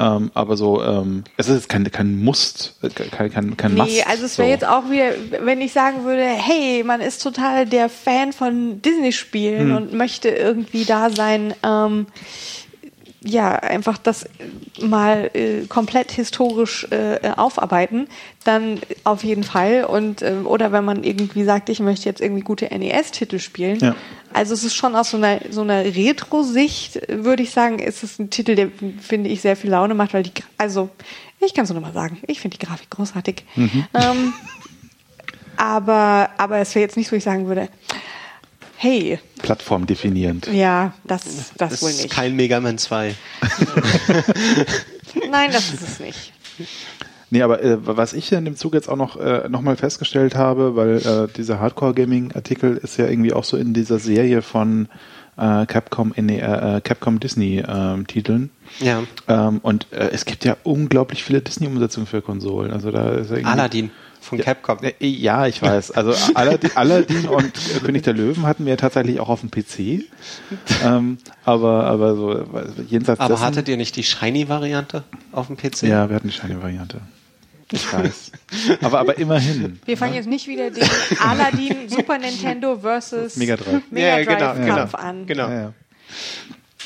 Ähm, aber so, ähm, es ist jetzt kein, kein Must, kein, kein, kein nee, Must. Nee, also es wäre so. jetzt auch wieder, wenn ich sagen würde, hey, man ist total der Fan von Disney-Spielen hm. und möchte irgendwie da sein, ähm, ja, einfach das mal äh, komplett historisch äh, aufarbeiten, dann auf jeden Fall. Und äh, oder wenn man irgendwie sagt, ich möchte jetzt irgendwie gute NES-Titel spielen. Ja. Also es ist schon aus so einer so einer Retro-Sicht, würde ich sagen, ist es ein Titel, der finde ich sehr viel Laune macht, weil die also ich kann es nur mal sagen, ich finde die Grafik großartig. Mhm. Ähm, aber aber es wäre jetzt nicht, wo ich sagen würde, hey. Plattform definierend. Ja, das, das, das wohl nicht. Ist kein Mega Man 2. Nein, das ist es nicht. Nee, aber äh, was ich in dem Zug jetzt auch noch, äh, noch mal festgestellt habe, weil äh, dieser Hardcore-Gaming-Artikel ist ja irgendwie auch so in dieser Serie von äh, Capcom, in, äh, äh, Capcom Disney-Titeln. Ja. Ähm, und äh, es gibt ja unglaublich viele Disney-Umsetzungen für Konsolen. Also da ist ja irgendwie- Aladdin von Capcom. Ja, ich weiß. Also Aladdin, Aladdin und König der Löwen hatten wir tatsächlich auch auf dem PC. ähm, aber, aber so jenseits Aber dessen, hattet ihr nicht die Shiny-Variante auf dem PC? Ja, wir hatten die Shiny-Variante. Ich weiß. aber, aber immerhin. Wir fangen jetzt nicht wieder den Aladdin Super Nintendo versus Mega Drive. Mega Ja, Drive genau, Kampf genau, an. Genau. Ja, ja.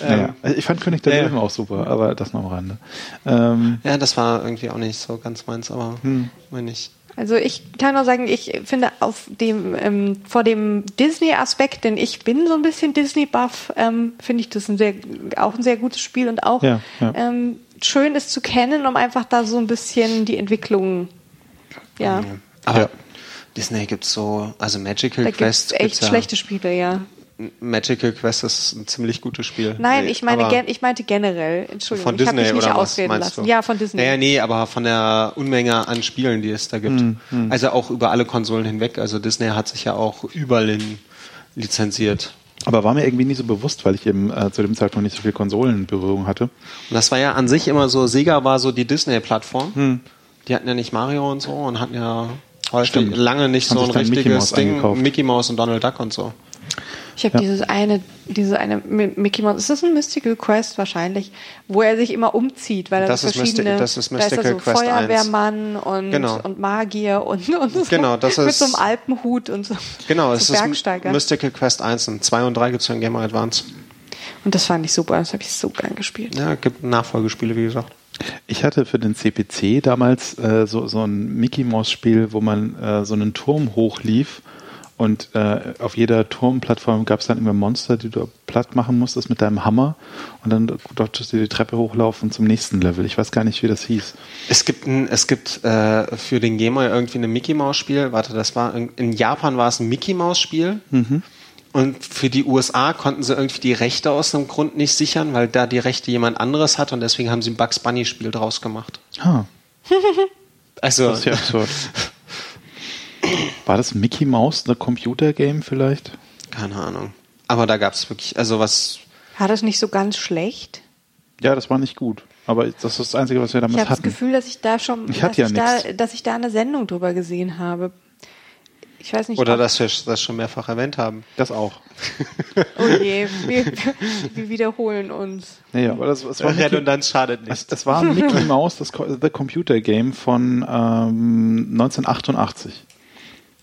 Naja, also ich fand König der ja, ja. Löwen auch super, aber das noch am Rande. Ähm, Ja, das war irgendwie auch nicht so ganz meins, aber Hm. meine ich. Also ich kann nur sagen, ich finde auf dem ähm, vor dem Disney-Aspekt, denn ich bin so ein bisschen Disney-Buff, ähm, finde ich das ein sehr, auch ein sehr gutes Spiel und auch Ja, ja. Ähm, schön ist zu kennen, um einfach da so ein bisschen die Entwicklung, ja, Aber Ja. Disney gibt's so, also Magical da Quest gibt es echt ja, schlechte Spiele, ja. Magical Quest ist ein ziemlich gutes Spiel. Nein, ich meine, gen ich meinte generell. Entschuldigung, von ich habe Disney mich nicht ausreden lassen. du? Ja, von Disney. Naja, nee, aber von der Unmenge an Spielen, die es da gibt. Hm, Also auch über alle Konsolen hinweg. Also Disney hat sich ja auch überall hin lizenziert. aber war mir irgendwie nie so bewusst, weil ich eben äh, zu dem Zeitpunkt nicht so viel Konsolenberührung hatte. Und das war ja an sich immer so, Sega war so die Disney-Plattform. Hm. Die hatten ja nicht Mario und so und hatten ja häufig Stimmt. lange nicht Haben so ein Mickey richtiges Mouse Ding. eingekauft. Mickey Mouse und Donald Duck und so. Ich habe Ja. dieses eine, diese eine Mi- Mickey Mouse. Ist das ein Mystical Quest wahrscheinlich, wo er sich immer umzieht, weil er Das so ist Mysti- verschiedene. das ist da ist er Mystical so Quest 1. Feuerwehrmann und, Genau. und Magier und, und so, Genau, das mit ist- so einem Alpenhut und so. Genau, so es ist Bergsteiger. Mystical Quest 1 und 2 und 3 gibt es den Game Advance. Und das fand ich super. Das habe ich so gern gespielt. Ja, gibt Nachfolgespiele, wie gesagt. Ich hatte für den CPC damals äh, so, so ein Mickey Mouse Spiel, wo man äh, so einen Turm hochlief und äh, auf jeder Turmplattform gab es dann immer Monster, die du platt machen musstest mit deinem Hammer und dann durftest du die Treppe hochlaufen zum nächsten Level. Ich weiß gar nicht, wie das hieß. Es gibt, ein, es gibt äh, für den Game Boy irgendwie ein Mickey Mouse Spiel. Warte, das war in, in Japan war es ein Mickey Mouse Spiel. Und für die USA konnten sie irgendwie die Rechte aus dem Grund nicht sichern, weil da die Rechte jemand anderes hat und deswegen haben sie ein Bugs Bunny Spiel draus gemacht. Ah, Also das ist ja absurd. War das Mickey Mouse, ein Computer-Game vielleicht? keine Ahnung. Aber da gab es wirklich, also was War das nicht so ganz schlecht? Ja, das war nicht gut. Aber das ist das Einzige, was wir Ich damals habe das hatten. Gefühl, dass ich da schon, Ich dass, hatte ja ich da, dass ich da eine Sendung drüber gesehen habe. Ich weiß nicht. oder ob- dass wir das schon mehrfach erwähnt haben. Das auch. Oh je, wir, wir wiederholen uns. Nee, aber das, das war Mickey, Redundanz schadet nicht. es war Mickey Mouse, das The Computer Game von ähm, 1988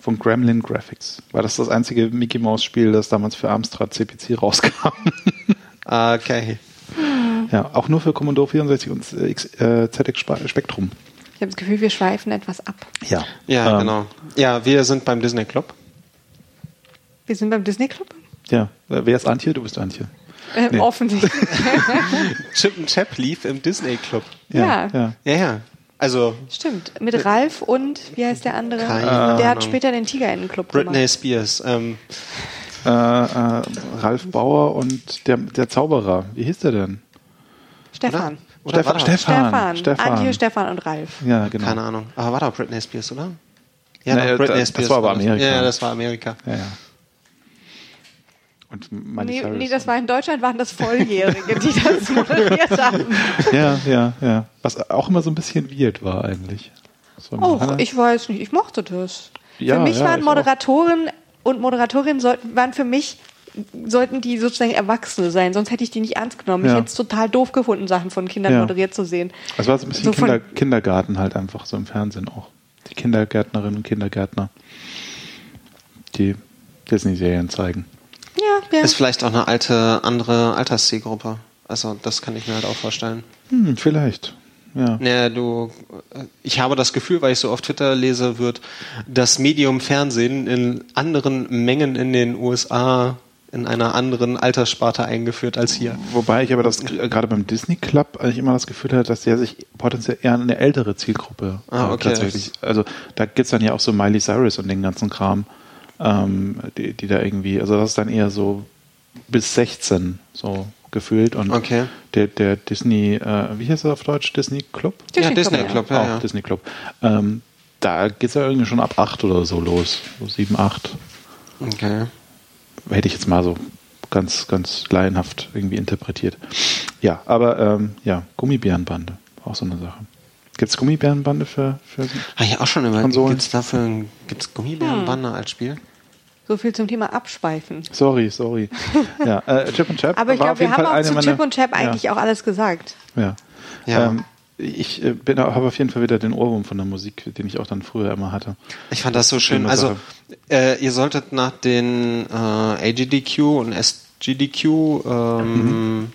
von Gremlin Graphics. War das das einzige Mickey Mouse Spiel, das damals für Amstrad CPC rauskam? Okay. ja, auch nur für Commodore 64 und äh, X, äh, ZX Spectrum. Ich habe das Gefühl, wir schweifen etwas ab. Ja. Ja, Ähm, genau. Ja, wir sind beim Disney Club. Wir sind beim Disney Club. Ja, wer ist Antje? Du bist Antje. Äh, Nee. Offensichtlich. Chip and Chap lief im Disney Club. Ja. ja. Ja, ja. Also Stimmt. Mit Ralf und, wie heißt der andere? Keine der Ahnung. hat später den Tiger-Club Britney gemacht. Spears. Ähm, Äh, äh, Ralf Bauer und der, der Zauberer. Wie hieß der denn? Stefan. oder war Stefan, das- Stefan. Stefan. Antje, Stefan und Ralf. Ja, genau. Keine Ahnung. Aber war doch Britney Spears, oder? Ja, doch, Britney das- das Spears. war aber das. Amerika. Ja, ja, das war Amerika. Ja, ja. Und Nee, nee, das war in Deutschland waren das Volljährige, die das moderiert haben. Ja, ja, ja. Was auch immer so ein bisschen weird war eigentlich. So Oh, ich weiß nicht, ich mochte das. Ja, für mich ja, waren ich Moderatoren und Moderatorinnen sollten, waren für mich, sollten die sozusagen Erwachsene sein, sonst hätte ich die nicht ernst genommen. Ich Ja. hätte es total doof gefunden, Sachen von Kindern Ja. moderiert zu sehen. Es war so ein bisschen So Kinder, Kindergarten halt einfach so im Fernsehen auch. Die Kindergärtnerinnen und Kindergärtner, die Disney-Serien zeigen. Ja, ja. Ist vielleicht auch eine alte, andere Alterszielgruppe. Also, das kann ich mir halt auch vorstellen. Hm, vielleicht. Ja. Naja, du, äh, ich habe das Gefühl, weil ich so auf Twitter lese, wird das Medium Fernsehen in anderen Mengen in den USA in einer anderen Alterssparte eingeführt als hier. Wobei ich aber das gerade beim Disney Club eigentlich immer das Gefühl hatte, dass der sich potenziell eher an eine ältere Zielgruppe Ah, okay. tatsächlich. Also da gibt's dann ja auch so Miley Cyrus und den ganzen Kram, ähm, die, die da irgendwie, also das ist dann eher so bis 16, so gefühlt. Und Okay. der, der Disney, äh, wie heißt er auf Deutsch? Disney Club? Ja, Disney Disney Club, Club, Auch ja, ja. Disney Club. Ähm, da geht es ja irgendwie schon ab 8 oder so los. So 7, 8. Okay. Hätte ich jetzt mal so ganz, ganz laienhaft irgendwie interpretiert. Ja, aber ähm, ja, Gummibärenbande, auch so eine Sache. Gibt es Gummibärenbande für, für Habe ich auch schon überlegt, Konsolen. gibt es dafür gibt's Gummibärenbande als Spiel? So viel zum Thema Abschweifen. Sorry, sorry. ja, äh, Chip und Chap. Aber ich glaube, wir haben auch zu meiner- Chip und Chap eigentlich auch alles gesagt. Ja. Ja. Ähm, ich äh, bin, habe auf jeden Fall wieder den Ohrwurm von der Musik, den ich auch dann früher immer hatte. Ich fand das so schön. Also, äh, ihr solltet nach den äh, AGDQ und SGDQ ähm,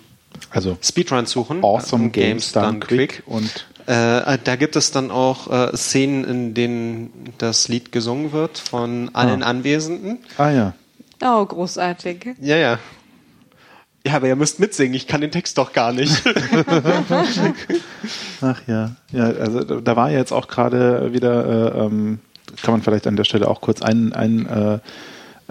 Also Speedruns suchen. Awesome Ähm, Games Done Quick und Äh, da gibt es dann auch äh, Szenen, in denen das Lied gesungen wird von allen Ah. Anwesenden. ah ja. Oh, großartig. Ja, ja. Ja, aber ihr müsst mitsingen, ich kann den Text doch gar nicht. Ach ja, ja, also da war ja jetzt auch gerade wieder, äh, ähm, kann man vielleicht an der Stelle auch kurz ein, ein äh,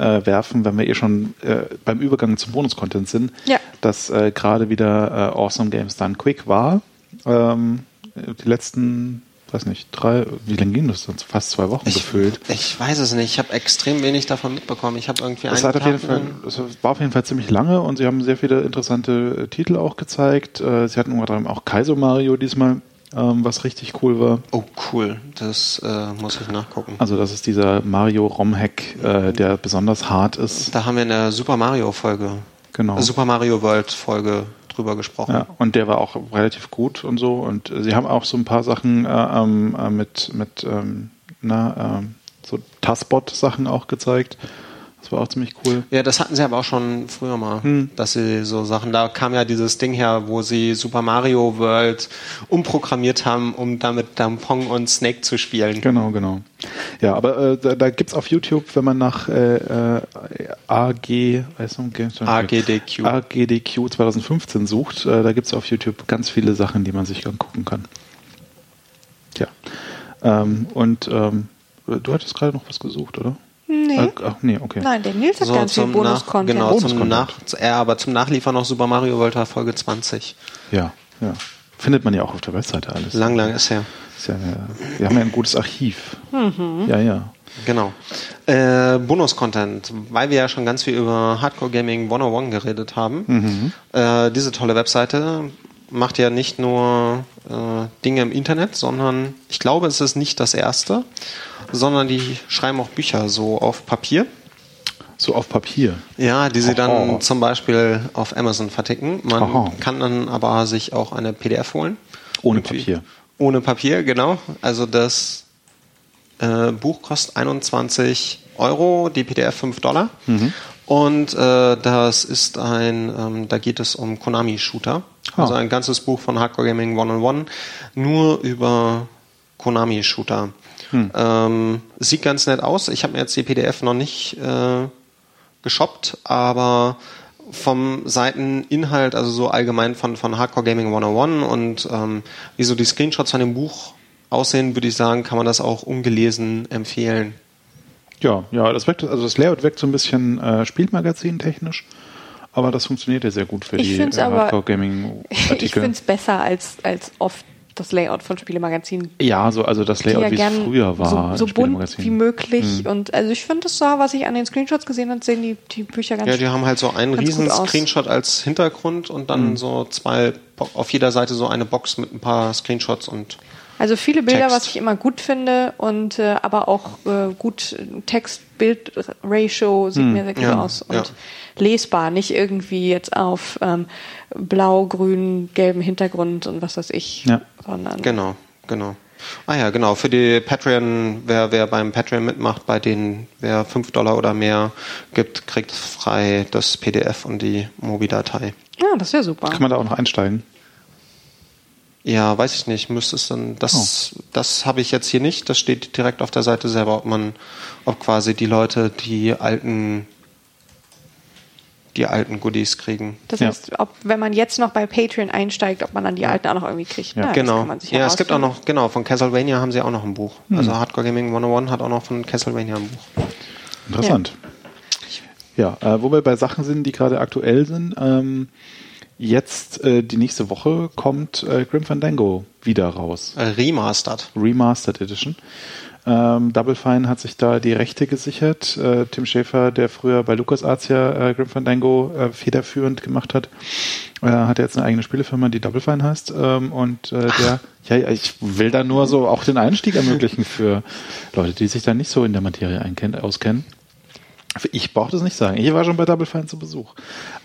äh, werfen, wenn wir eh schon äh, beim Übergang zum Bonus-Content sind, Ja. dass äh, gerade wieder äh, Awesome Games Done Quick war. Ähm, die letzten, weiß nicht, drei, wie lange ging das? Sonst Fast zwei Wochen gefüllt. ich weiß es nicht, ich habe extrem wenig davon mitbekommen. Ich habe irgendwie Es, hat auf jeden Fall, es war auf jeden Fall ziemlich lange und sie haben sehr viele interessante äh, Titel auch gezeigt. Äh, Sie hatten unter anderem auch Kaizo Mario diesmal, ähm, was richtig cool war. Oh, cool. Das äh, muss ich nachgucken. Also das ist dieser Mario ROM-Hack, äh, der besonders hart ist. Da haben wir in der Super Mario Folge, Genau. Super Mario World Folge drüber gesprochen. Ja, und der war auch relativ gut und so. Und äh, sie haben auch so ein paar Sachen äh, ähm, äh, mit, mit ähm, na, ähm, so Taskbot-Sachen auch gezeigt. Das war auch ziemlich cool. Ja, das hatten sie aber auch schon früher mal, Hm. dass sie so Sachen, da kam ja dieses Ding her, wo sie Super Mario World umprogrammiert haben, um damit Dampong und Snake zu spielen. Genau, genau. Ja, aber äh, da, da gibt es auf YouTube, wenn man nach äh, äh, AG, weiß nicht, AGDQ. AGDQ 2015 sucht, äh, da gibt es auf YouTube ganz viele Sachen, die man sich angucken kann. Ja. Ähm, und ähm, du hattest gerade noch was gesucht, oder? Nee. Äh, ach, nee, okay. Nein, der Nils hat So ganz viel zum Bonus-Content. genau, zum Bonus-Content. Nach, ja, aber zum Nachliefern noch Super Mario World war Folge 20. Ja, ja. Findet man ja auch auf der Webseite alles. Lang, lang ist her. Ist ja, ja, wir haben ja ein gutes Archiv. Mhm. Ja, ja. Genau. Äh, Bonus-Content, weil wir ja schon ganz viel über Hardcore Gaming 101 geredet haben. Äh, diese tolle Webseite macht ja nicht nur äh, Dinge im Internet, sondern ich glaube, es ist nicht das erste, sondern die schreiben auch Bücher so auf Papier. So auf Papier. Ja, die sie dann Aha. zum Beispiel auf Amazon verticken. Man Aha. kann dann aber sich auch eine PDF holen. Ohne Irgendwie- Papier. Ohne Papier, genau. Also das äh, Buch kostet 21 Euro, die PDF 5 Dollar. Mhm. Und äh, das ist ein, ähm, da geht es um Konami-Shooter. Ah. Also ein ganzes Buch von Hardcore Gaming 101, nur über Konami-Shooter. Hm. Ähm, sieht ganz nett aus. Ich habe mir jetzt die PDF noch nicht äh, geshoppt, aber vom Seiteninhalt, also so allgemein von, von Hardcore Gaming 101 und ähm, wie so die Screenshots von dem Buch aussehen, würde ich sagen, kann man das auch ungelesen empfehlen. Ja, ja, das wirkt, also das Layout wirkt so ein bisschen äh, Spielmagazin-technisch, aber das funktioniert ja sehr gut für Ich die äh, aber- Ich Hardcore-Gaming-Artikel. finde es besser als, als oft das Layout von Spielemagazinen. ja, so, also das Layout, ja wie es früher war. so, so bunt Spielemagazin. wie möglich. Hm. Und also ich finde das sah, was ich an den Screenshots gesehen habe, sehen die, die Bücher ganz Ja, die haben halt so einen riesen. Screenshot als Hintergrund und dann so zwei, Bo- auf jeder Seite so eine Box mit ein paar Screenshots und Also viele Bilder, Text. was ich immer gut finde und äh, aber auch äh, gut Text-Bild-Ratio sieht mir sehr gut ja, aus und ja. lesbar, nicht irgendwie jetzt auf ähm, blau, grün, gelben Hintergrund und was weiß ich, Ja. sondern Genau, genau. Ah ja, genau. Für die Patreon, wer, wer beim Patreon mitmacht, bei denen, wer 5 Dollar oder mehr gibt, kriegt frei das PDF und die Mobi-Datei. ja, das wäre super. Kann man da auch noch einsteigen? Ja, weiß ich nicht. Müsste es dann, das, das habe ich jetzt hier nicht. Das steht direkt auf der Seite selber, ob man, ob quasi die Leute die alten, die alten Goodies kriegen. Das Ja. heißt, ob, wenn man jetzt noch bei Patreon einsteigt, ob man dann die alten auch noch irgendwie kriegt. Ja. Na, genau. kann man sich Ja, es gibt auch noch, genau, von Castlevania haben sie auch noch ein Buch. Hm. Also Hardcore Gaming 101 hat auch noch von Castlevania ein Buch. Interessant. Ja, äh, wo wir bei Sachen sind, die gerade aktuell sind. Ähm, jetzt äh, die nächste Woche kommt äh, Grim Fandango wieder raus. Äh, Remastered. Remastered Edition. Ähm, Double Fine hat sich da die Rechte gesichert. Äh, Tim Schäfer, der früher bei LucasArts ja äh, Grim Fandango äh, federführend gemacht hat, äh, hat jetzt eine eigene Spielefirma, die Double Fine heißt. Ähm, und äh, der, ja, ja, ich will da nur so auch den Einstieg ermöglichen für Leute, die sich da nicht so in der Materie auskennen. Ich brauche das nicht sagen. Ich war schon bei Double Fine zu Besuch.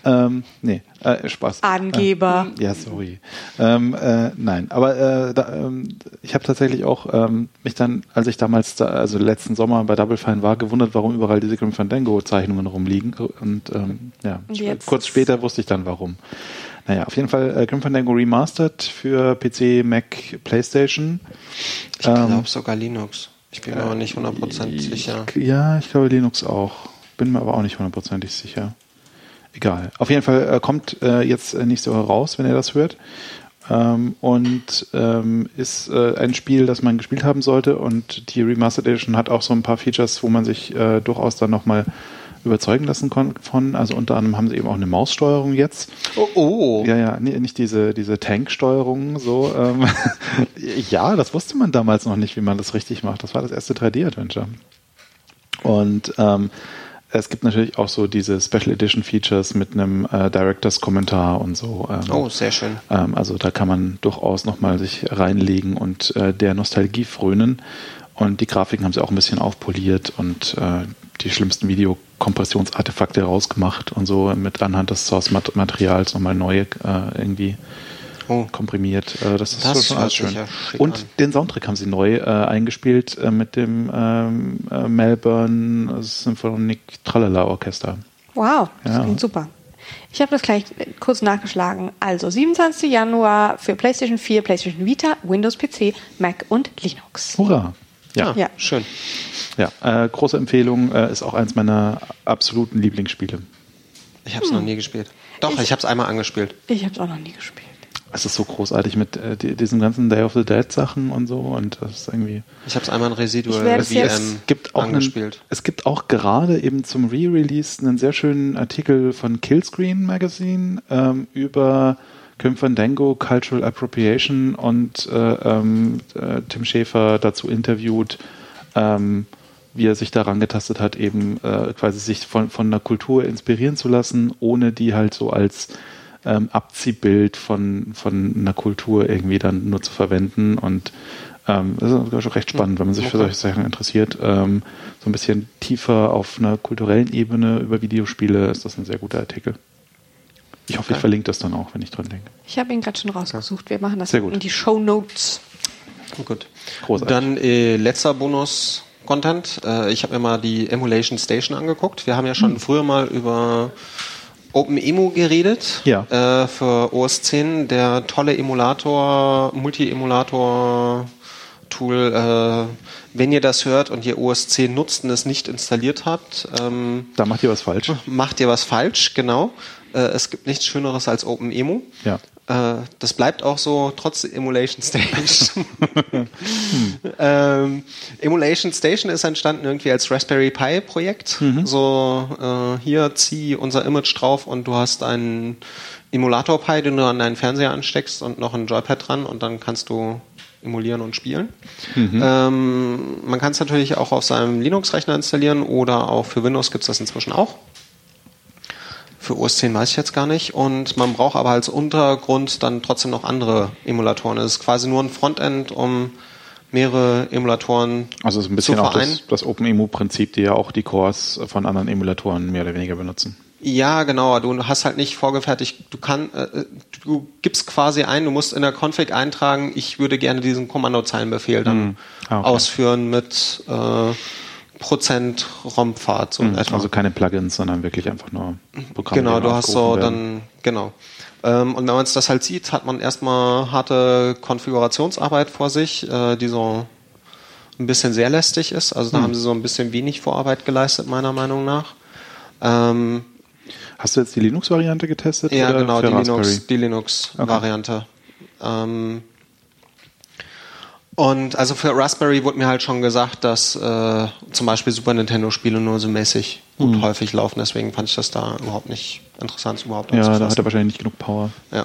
Ähm, nee, äh, Spaß. Angeber. Äh, ja, sorry. Ähm, äh, nein, aber äh, da, ähm, ich habe tatsächlich auch ähm, mich dann, als ich damals, da, also letzten Sommer bei Double Fine war, gewundert, warum überall diese Grim Fandango Zeichnungen rumliegen. Und ähm, ja, Und kurz später wusste ich dann warum. Naja, auf jeden Fall äh, Grim Fandango Remastered für PC, Mac, PlayStation. Ich glaube sogar Linux. Ich bin mir aber nicht 100% sicher. Ja, ich glaube Linux auch bin mir aber auch nicht hundertprozentig sicher. Egal. Auf jeden Fall äh, kommt äh, jetzt nächste Woche raus, wenn ihr das hört. Ähm, und ähm, ist äh, ein Spiel, das man gespielt haben sollte. Und die Remastered Edition hat auch so ein paar Features, wo man sich äh, durchaus dann nochmal überzeugen lassen von. Also unter anderem haben sie eben auch eine Maussteuerung jetzt. Oh, oh. Ja, ja, nee, nicht diese, diese Tanksteuerung so. Ähm, ja, das wusste man damals noch nicht, wie man das richtig macht. Das war das erste 3D-Adventure. Und ähm, es gibt natürlich auch so diese Special Edition Features mit einem äh, Directors Kommentar und so. Ähm, oh, sehr schön. Ähm, also da kann man durchaus nochmal sich reinlegen und äh, der Nostalgie frönen. Und die Grafiken haben sie auch ein bisschen aufpoliert und äh, die schlimmsten Videokompressionsartefakte rausgemacht und so mit anhand des Source-Materials nochmal neue äh, irgendwie oh. komprimiert. Äh, das ist das schon alles schön. Ja und an. den Soundtrack haben sie neu äh, eingespielt äh, mit dem ähm, äh, Melbourne Symphonic Tralala Orchester. Wow, das ja. klingt super. Ich habe das gleich kurz nachgeschlagen. Also 27. Januar für PlayStation 4, PlayStation Vita, Windows PC, Mac und Linux. Hurra! Ja, ah, ja. schön. Ja, äh, große Empfehlung, äh, ist auch eins meiner absoluten Lieblingsspiele. Ich habe es hm. noch nie gespielt. Doch, ich, ich habe es einmal angespielt. Ich habe es auch noch nie gespielt es ist so großartig mit äh, die, diesen ganzen Day of the Dead Sachen und so und das ist irgendwie. Ich habe es einmal in Residual VM es gibt auch angespielt. Einen, es gibt auch gerade eben zum Re-Release einen sehr schönen Artikel von Killscreen Magazine ähm, über Kim Fandango, Cultural Appropriation und äh, ähm, äh, Tim Schäfer dazu interviewt, ähm, wie er sich daran getastet hat, eben äh, quasi sich von, von einer Kultur inspirieren zu lassen, ohne die halt so als ähm, Abziehbild von, von einer Kultur irgendwie dann nur zu verwenden und ähm, das ist schon recht spannend, wenn man sich okay. für solche Sachen interessiert. Ähm, so ein bisschen tiefer auf einer kulturellen Ebene über Videospiele ist das ein sehr guter Artikel. Ich hoffe, okay. ich verlinke das dann auch, wenn ich dran denke. Ich habe ihn gerade schon rausgesucht. Wir machen das in die Show Notes. Gut. Großartig. Dann äh, letzter Bonus. Content. Äh, ich habe mir mal die Emulation Station angeguckt. Wir haben ja schon hm. früher mal über OpenEMU geredet. Ja. Äh, für OS 10, der tolle Emulator, Multi-Emulator. Tool, äh, wenn ihr das hört und ihr OS 10 nutzt und es nicht installiert habt, ähm, da macht ihr was falsch. Macht ihr was falsch, genau. Äh, es gibt nichts Schöneres als OpenEMU. Ja. Äh, das bleibt auch so, trotz Emulation Station. ähm, Emulation Station ist entstanden irgendwie als Raspberry Pi Projekt. Mhm. So, äh, hier zieh unser Image drauf und du hast einen Emulator Pi, den du an deinen Fernseher ansteckst und noch ein Joypad dran und dann kannst du emulieren und spielen. Mhm. Ähm, man kann es natürlich auch auf seinem Linux-Rechner installieren oder auch für Windows gibt es das inzwischen auch. Für OS 10 weiß ich jetzt gar nicht. Und man braucht aber als Untergrund dann trotzdem noch andere Emulatoren. Es ist quasi nur ein Frontend, um mehrere Emulatoren Also es ist ein bisschen auch das, das OpenEMU-Prinzip, die ja auch die Cores von anderen Emulatoren mehr oder weniger benutzen. Ja, genau. Du hast halt nicht vorgefertigt. Du kannst, äh, du gibst quasi ein. Du musst in der Config eintragen. Ich würde gerne diesen Kommandozeilenbefehl dann mm. ah, okay. ausführen mit äh, Prozent ROM-Pfad. So mhm, also keine Plugins, sondern wirklich einfach nur Programme. Genau, du hast so werden. dann, genau. Ähm, und wenn man das halt sieht, hat man erstmal harte Konfigurationsarbeit vor sich, äh, die so ein bisschen sehr lästig ist. Also da mhm. haben sie so ein bisschen wenig Vorarbeit geleistet, meiner Meinung nach. Ähm, Hast du jetzt die Linux-Variante getestet? Ja, genau, die Linux, Linux-Variante. Okay. Ähm, Und also für Raspberry wurde mir halt schon gesagt, dass äh, zum Beispiel Super Nintendo-Spiele nur so mäßig gut Mhm. häufig laufen. Deswegen fand ich das da überhaupt nicht interessant, es überhaupt Ja, da hat er wahrscheinlich nicht genug Power. Ja.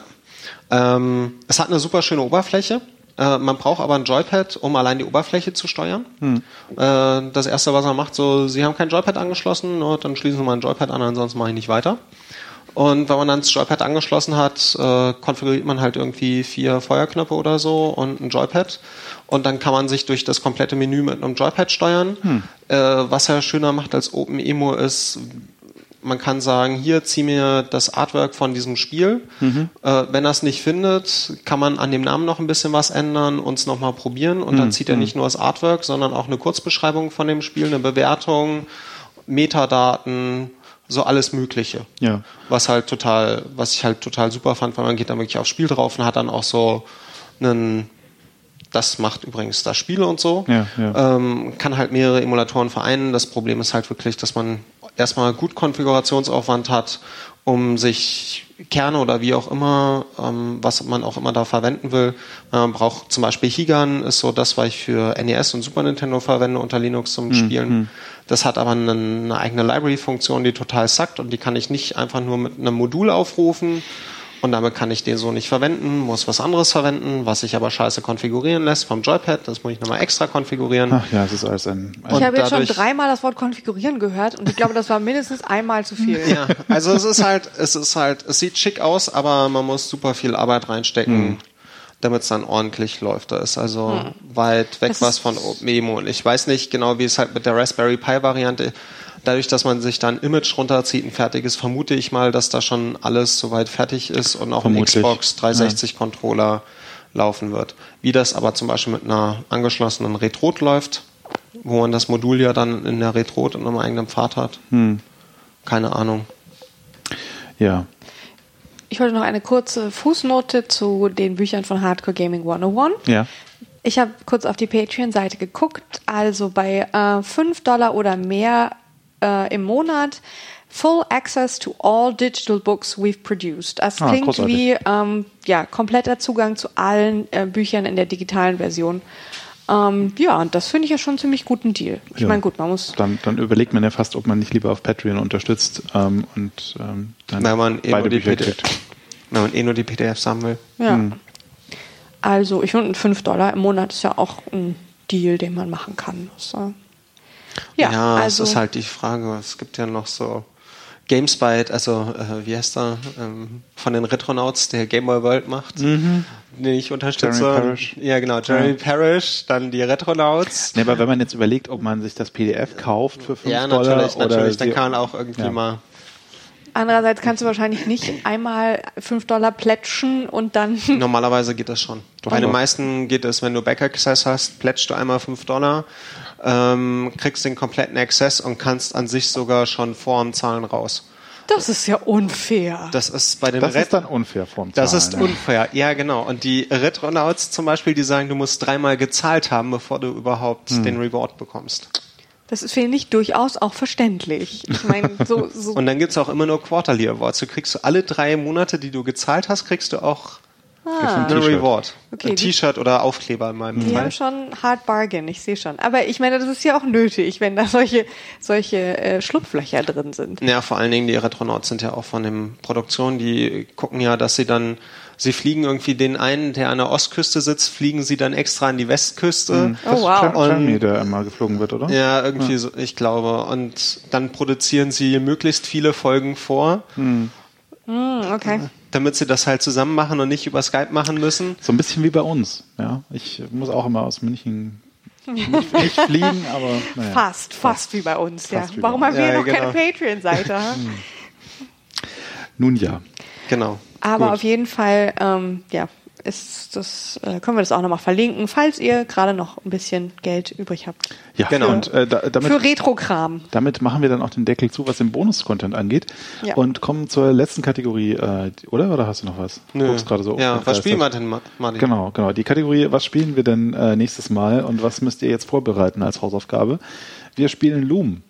Ähm, es hat eine super schöne Oberfläche. Äh, man braucht aber ein Joypad, um allein die Oberfläche zu steuern. Hm. Äh, das erste, was er macht, so, Sie haben kein Joypad angeschlossen, no, dann schließen Sie mal ein Joypad an, ansonsten mache ich nicht weiter. Und wenn man dann das Joypad angeschlossen hat, äh, konfiguriert man halt irgendwie vier Feuerknöpfe oder so und ein Joypad. Und dann kann man sich durch das komplette Menü mit einem Joypad steuern. Äh, was er schöner macht als OpenEMO ist, man kann sagen, hier zieh mir das Artwork von diesem Spiel. Äh, wenn er es nicht findet, kann man an dem Namen noch ein bisschen was ändern und es nochmal probieren. Und dann zieht er nicht nur das Artwork, sondern auch eine Kurzbeschreibung von dem Spiel, eine Bewertung, Metadaten, so alles Mögliche. Ja. Was halt total, was ich halt total super fand, weil man geht dann wirklich aufs Spiel drauf und hat dann auch so einen das macht übrigens das Spiel und so. Ja, ja. Ähm, kann halt mehrere Emulatoren vereinen. Das Problem ist halt wirklich, dass man erstmal gut Konfigurationsaufwand hat, um sich Kerne oder wie auch immer, ähm, was man auch immer da verwenden will. Man braucht zum Beispiel Higan, ist so das, was ich für NES und Super Nintendo verwende unter Linux zum Spielen. Das hat aber eine, eine eigene Library-Funktion, die total sackt und die kann ich nicht einfach nur mit einem Modul aufrufen. Und damit kann ich den so nicht verwenden, muss was anderes verwenden, was sich aber scheiße konfigurieren lässt vom Joypad. Das muss ich nochmal extra konfigurieren. Ach ja, es ist alles ein. ein Ich habe jetzt schon dreimal das Wort konfigurieren gehört und ich glaube, das war mindestens einmal zu viel. Ja, also es ist halt, es ist halt, es sieht schick aus, aber man muss super viel Arbeit reinstecken, damit es dann ordentlich läuft. Da ist also weit weg Das was ist- von OpenEMO. Und ich weiß nicht genau, wie es halt mit der Raspberry Pi Variante Dadurch, dass man sich da ein Image runterzieht, ein fertiges, vermute ich mal, dass da schon alles soweit fertig ist und auch Vermutlich. ein Xbox 360 Controller laufen wird. Wie das aber zum Beispiel mit einer angeschlossenen Retrot läuft, wo man das Modul ja dann in der Retrot in einem eigenen Pfad hat. Keine Ahnung. Ja. Ich wollte noch eine kurze Fußnote zu den Büchern von Hardcore Gaming 101. Ja. Ich habe kurz auf die Patreon-Seite geguckt. Also bei äh, 5 Dollar oder mehr äh, im Monat Full Access to all digital books we've produced. Das Ah, klingt großartig. wie ähm, ja, kompletter Zugang zu allen äh, Büchern in der digitalen Version. Ähm, ja, und das finde ich ja schon einen ziemlich guten Deal. Ich Ja. meine, gut, man muss. Dann, dann überlegt man ja fast, ob man nicht lieber auf Patreon unterstützt ähm, und ähm, dann Wenn man eh beide nur die Bücher PDF, kriegt. wenn man eh nur die PDFs haben will. Ja. Also, ich finde, 5 Dollar im Monat ist ja auch ein Deal, den man machen kann. Das, äh, ja, Ja, also, es ist halt die Frage, es gibt ja noch so Gamespite, also äh, wie heißt er, ähm, von den Retronauts, der Game Boy World macht, den ich unterstütze. Jeremy Parish. Ja, genau, Jeremy Ja. Parrish, dann die Retronauts. Nee, aber wenn man jetzt überlegt, ob man sich das PDF kauft für 5 Ja, Dollar natürlich, oder natürlich, dann kann man auch irgendwie Ja. mal andererseits kannst du wahrscheinlich nicht einmal 5 Dollar plätschen und dann. Normalerweise geht das schon. Doch, Bei den meisten geht es, wenn du Back Access hast, plätschst du einmal 5 Dollar, ähm, kriegst den kompletten Access und kannst an sich sogar schon vorm Zahlen raus. Das ist ja unfair. Das ist bei den Das Ret- ist dann unfair vom Das Zahlen, ist ja. unfair, ja genau. Und die Retronauts zum Beispiel, die sagen, du musst dreimal gezahlt haben, bevor du überhaupt Hm. den Reward bekommst. Das ist, finde ich, durchaus auch verständlich. Ich meine, so, so Und dann gibt's auch immer nur Quarterly Awards. Du kriegst alle drei Monate, die du gezahlt hast, kriegst du auch ein einen T-Shirt. Reward. Okay, ein die- T-Shirt oder Aufkleber in meinem die Fall. haben schon Hard Bargain, ich sehe schon. Aber ich meine, das ist ja auch nötig, wenn da solche, solche äh, Schlupflöcher drin sind. Ja, vor allen Dingen die Retronauts sind ja auch von dem Produktion, die gucken ja, dass sie dann, sie fliegen irgendwie den einen, der an der Ostküste sitzt, fliegen sie dann extra an die Westküste. Oh, wow. Jeremy- der immer geflogen wird, oder? Ja, irgendwie so, ich glaube. Und dann produzieren sie möglichst viele Folgen vor, Hm, okay. damit sie das halt zusammen machen und nicht über Skype machen müssen. So ein bisschen wie bei uns. Ja, ich muss auch immer aus München nicht, nicht fliegen, aber naja. Fast, fast wie bei uns, ja. Fast wie bei Warum uns. haben wir Ja, noch genau. keine Patreon-Seite? ha? Nun ja. Genau. Aber Gut. auf jeden Fall, ähm, ja, ist das, äh, können wir das auch nochmal verlinken, falls ihr gerade noch ein bisschen Geld übrig habt. Ja, Genau. und äh, da, Für damit, Retro-Kram. damit machen wir dann auch den Deckel zu, was den Bonus-Content angeht. Ja. Und kommen zur letzten Kategorie, äh, oder? Oder hast du noch was? Nö. Guckst gerade so ja, was spielen wir denn, Ma- Martin? Genau, genau. Die Kategorie, was spielen wir denn äh, nächstes Mal und was müsst ihr jetzt vorbereiten als Hausaufgabe? Wir spielen Loom.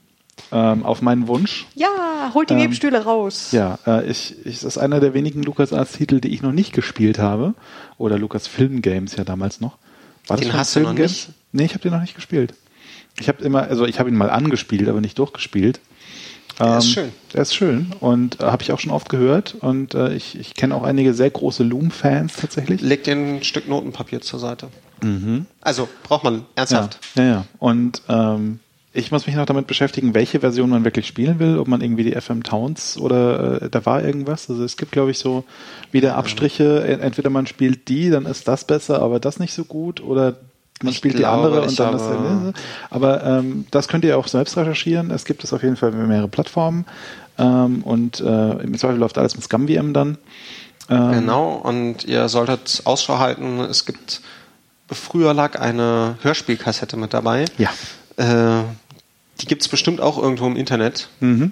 Ähm, auf meinen Wunsch. Ja, holt die Ähm, Webstühle raus. Ja, äh, ich, ich, das ist einer der wenigen LucasArts-Titel, die ich noch nicht gespielt habe. Oder Lucasfilm Games ja damals noch. War Den hast du noch Film nicht? Games? Nee, ich habe den noch nicht gespielt. Ich habe immer, also ich habe ihn mal angespielt, aber nicht durchgespielt. Der ist Ähm, schön. Der ist schön und äh, habe ich auch schon oft gehört und äh, ich, ich kenne auch einige sehr große Loom-Fans tatsächlich. Leg dir ein Stück Notenpapier zur Seite. Also braucht man Ja, ernsthaft. ja, ja. Und ähm, ich muss mich noch damit beschäftigen, welche Version man wirklich spielen will, ob man irgendwie die FM Towns oder äh, da war irgendwas. Also es gibt, glaube ich, so wieder Abstriche. Entweder man spielt die, dann ist das besser, aber das nicht so gut, oder man Ich spielt die glaube, andere ich und dann das. habe- Aber ähm, das könnt ihr auch selbst recherchieren. Es gibt es auf jeden Fall mehrere Plattformen. Ähm, und äh, im Zweifel läuft alles mit ScumVM dann. Ähm, Genau, und ihr solltet Ausschau halten. Es gibt, früher lag eine Hörspielkassette mit dabei. Ja. Äh, die gibt's bestimmt auch irgendwo im Internet. Mhm.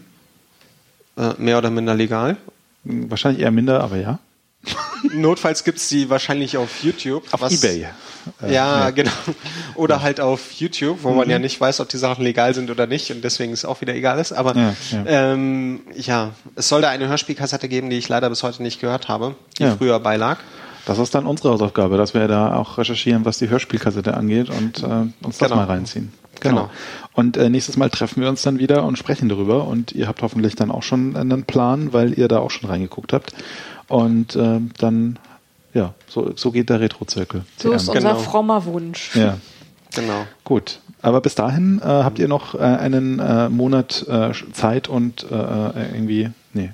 Äh, mehr oder minder legal. Wahrscheinlich eher minder, aber ja. Notfalls gibt's die wahrscheinlich auf YouTube. Auf was- Ebay. Äh, Ja, nee. genau. Oder halt auf YouTube, wo Mhm. man ja nicht weiß, ob die Sachen legal sind oder nicht und deswegen es auch wieder egal ist. Aber Ja, ja, ja. Ähm, ja es soll da eine Hörspielkassette geben, die ich leider bis heute nicht gehört habe, die Ja. früher beilag. Das ist dann unsere Hausaufgabe, dass wir da auch recherchieren, was die Hörspielkassette angeht und äh, uns das Genau. mal reinziehen. Genau. Genau. Und äh, nächstes Mal treffen wir uns dann wieder und sprechen darüber. Und ihr habt hoffentlich dann auch schon einen Plan, weil ihr da auch schon reingeguckt habt. Und äh, dann, ja, so, so geht der Retro-Zirkel. So ist CM. unser Genau. frommer Wunsch. Ja, Genau. gut. Aber bis dahin äh, habt ihr noch äh, einen äh, Monat äh, Zeit und irgendwie, nee,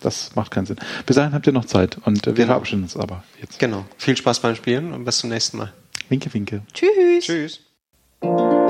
das macht keinen Sinn. Bis dahin habt ihr noch Zeit und äh, wir Genau. verabschieden uns aber jetzt. Genau. Viel Spaß beim Spielen und bis zum nächsten Mal. Winke, winke. Tschüss. Tschüss.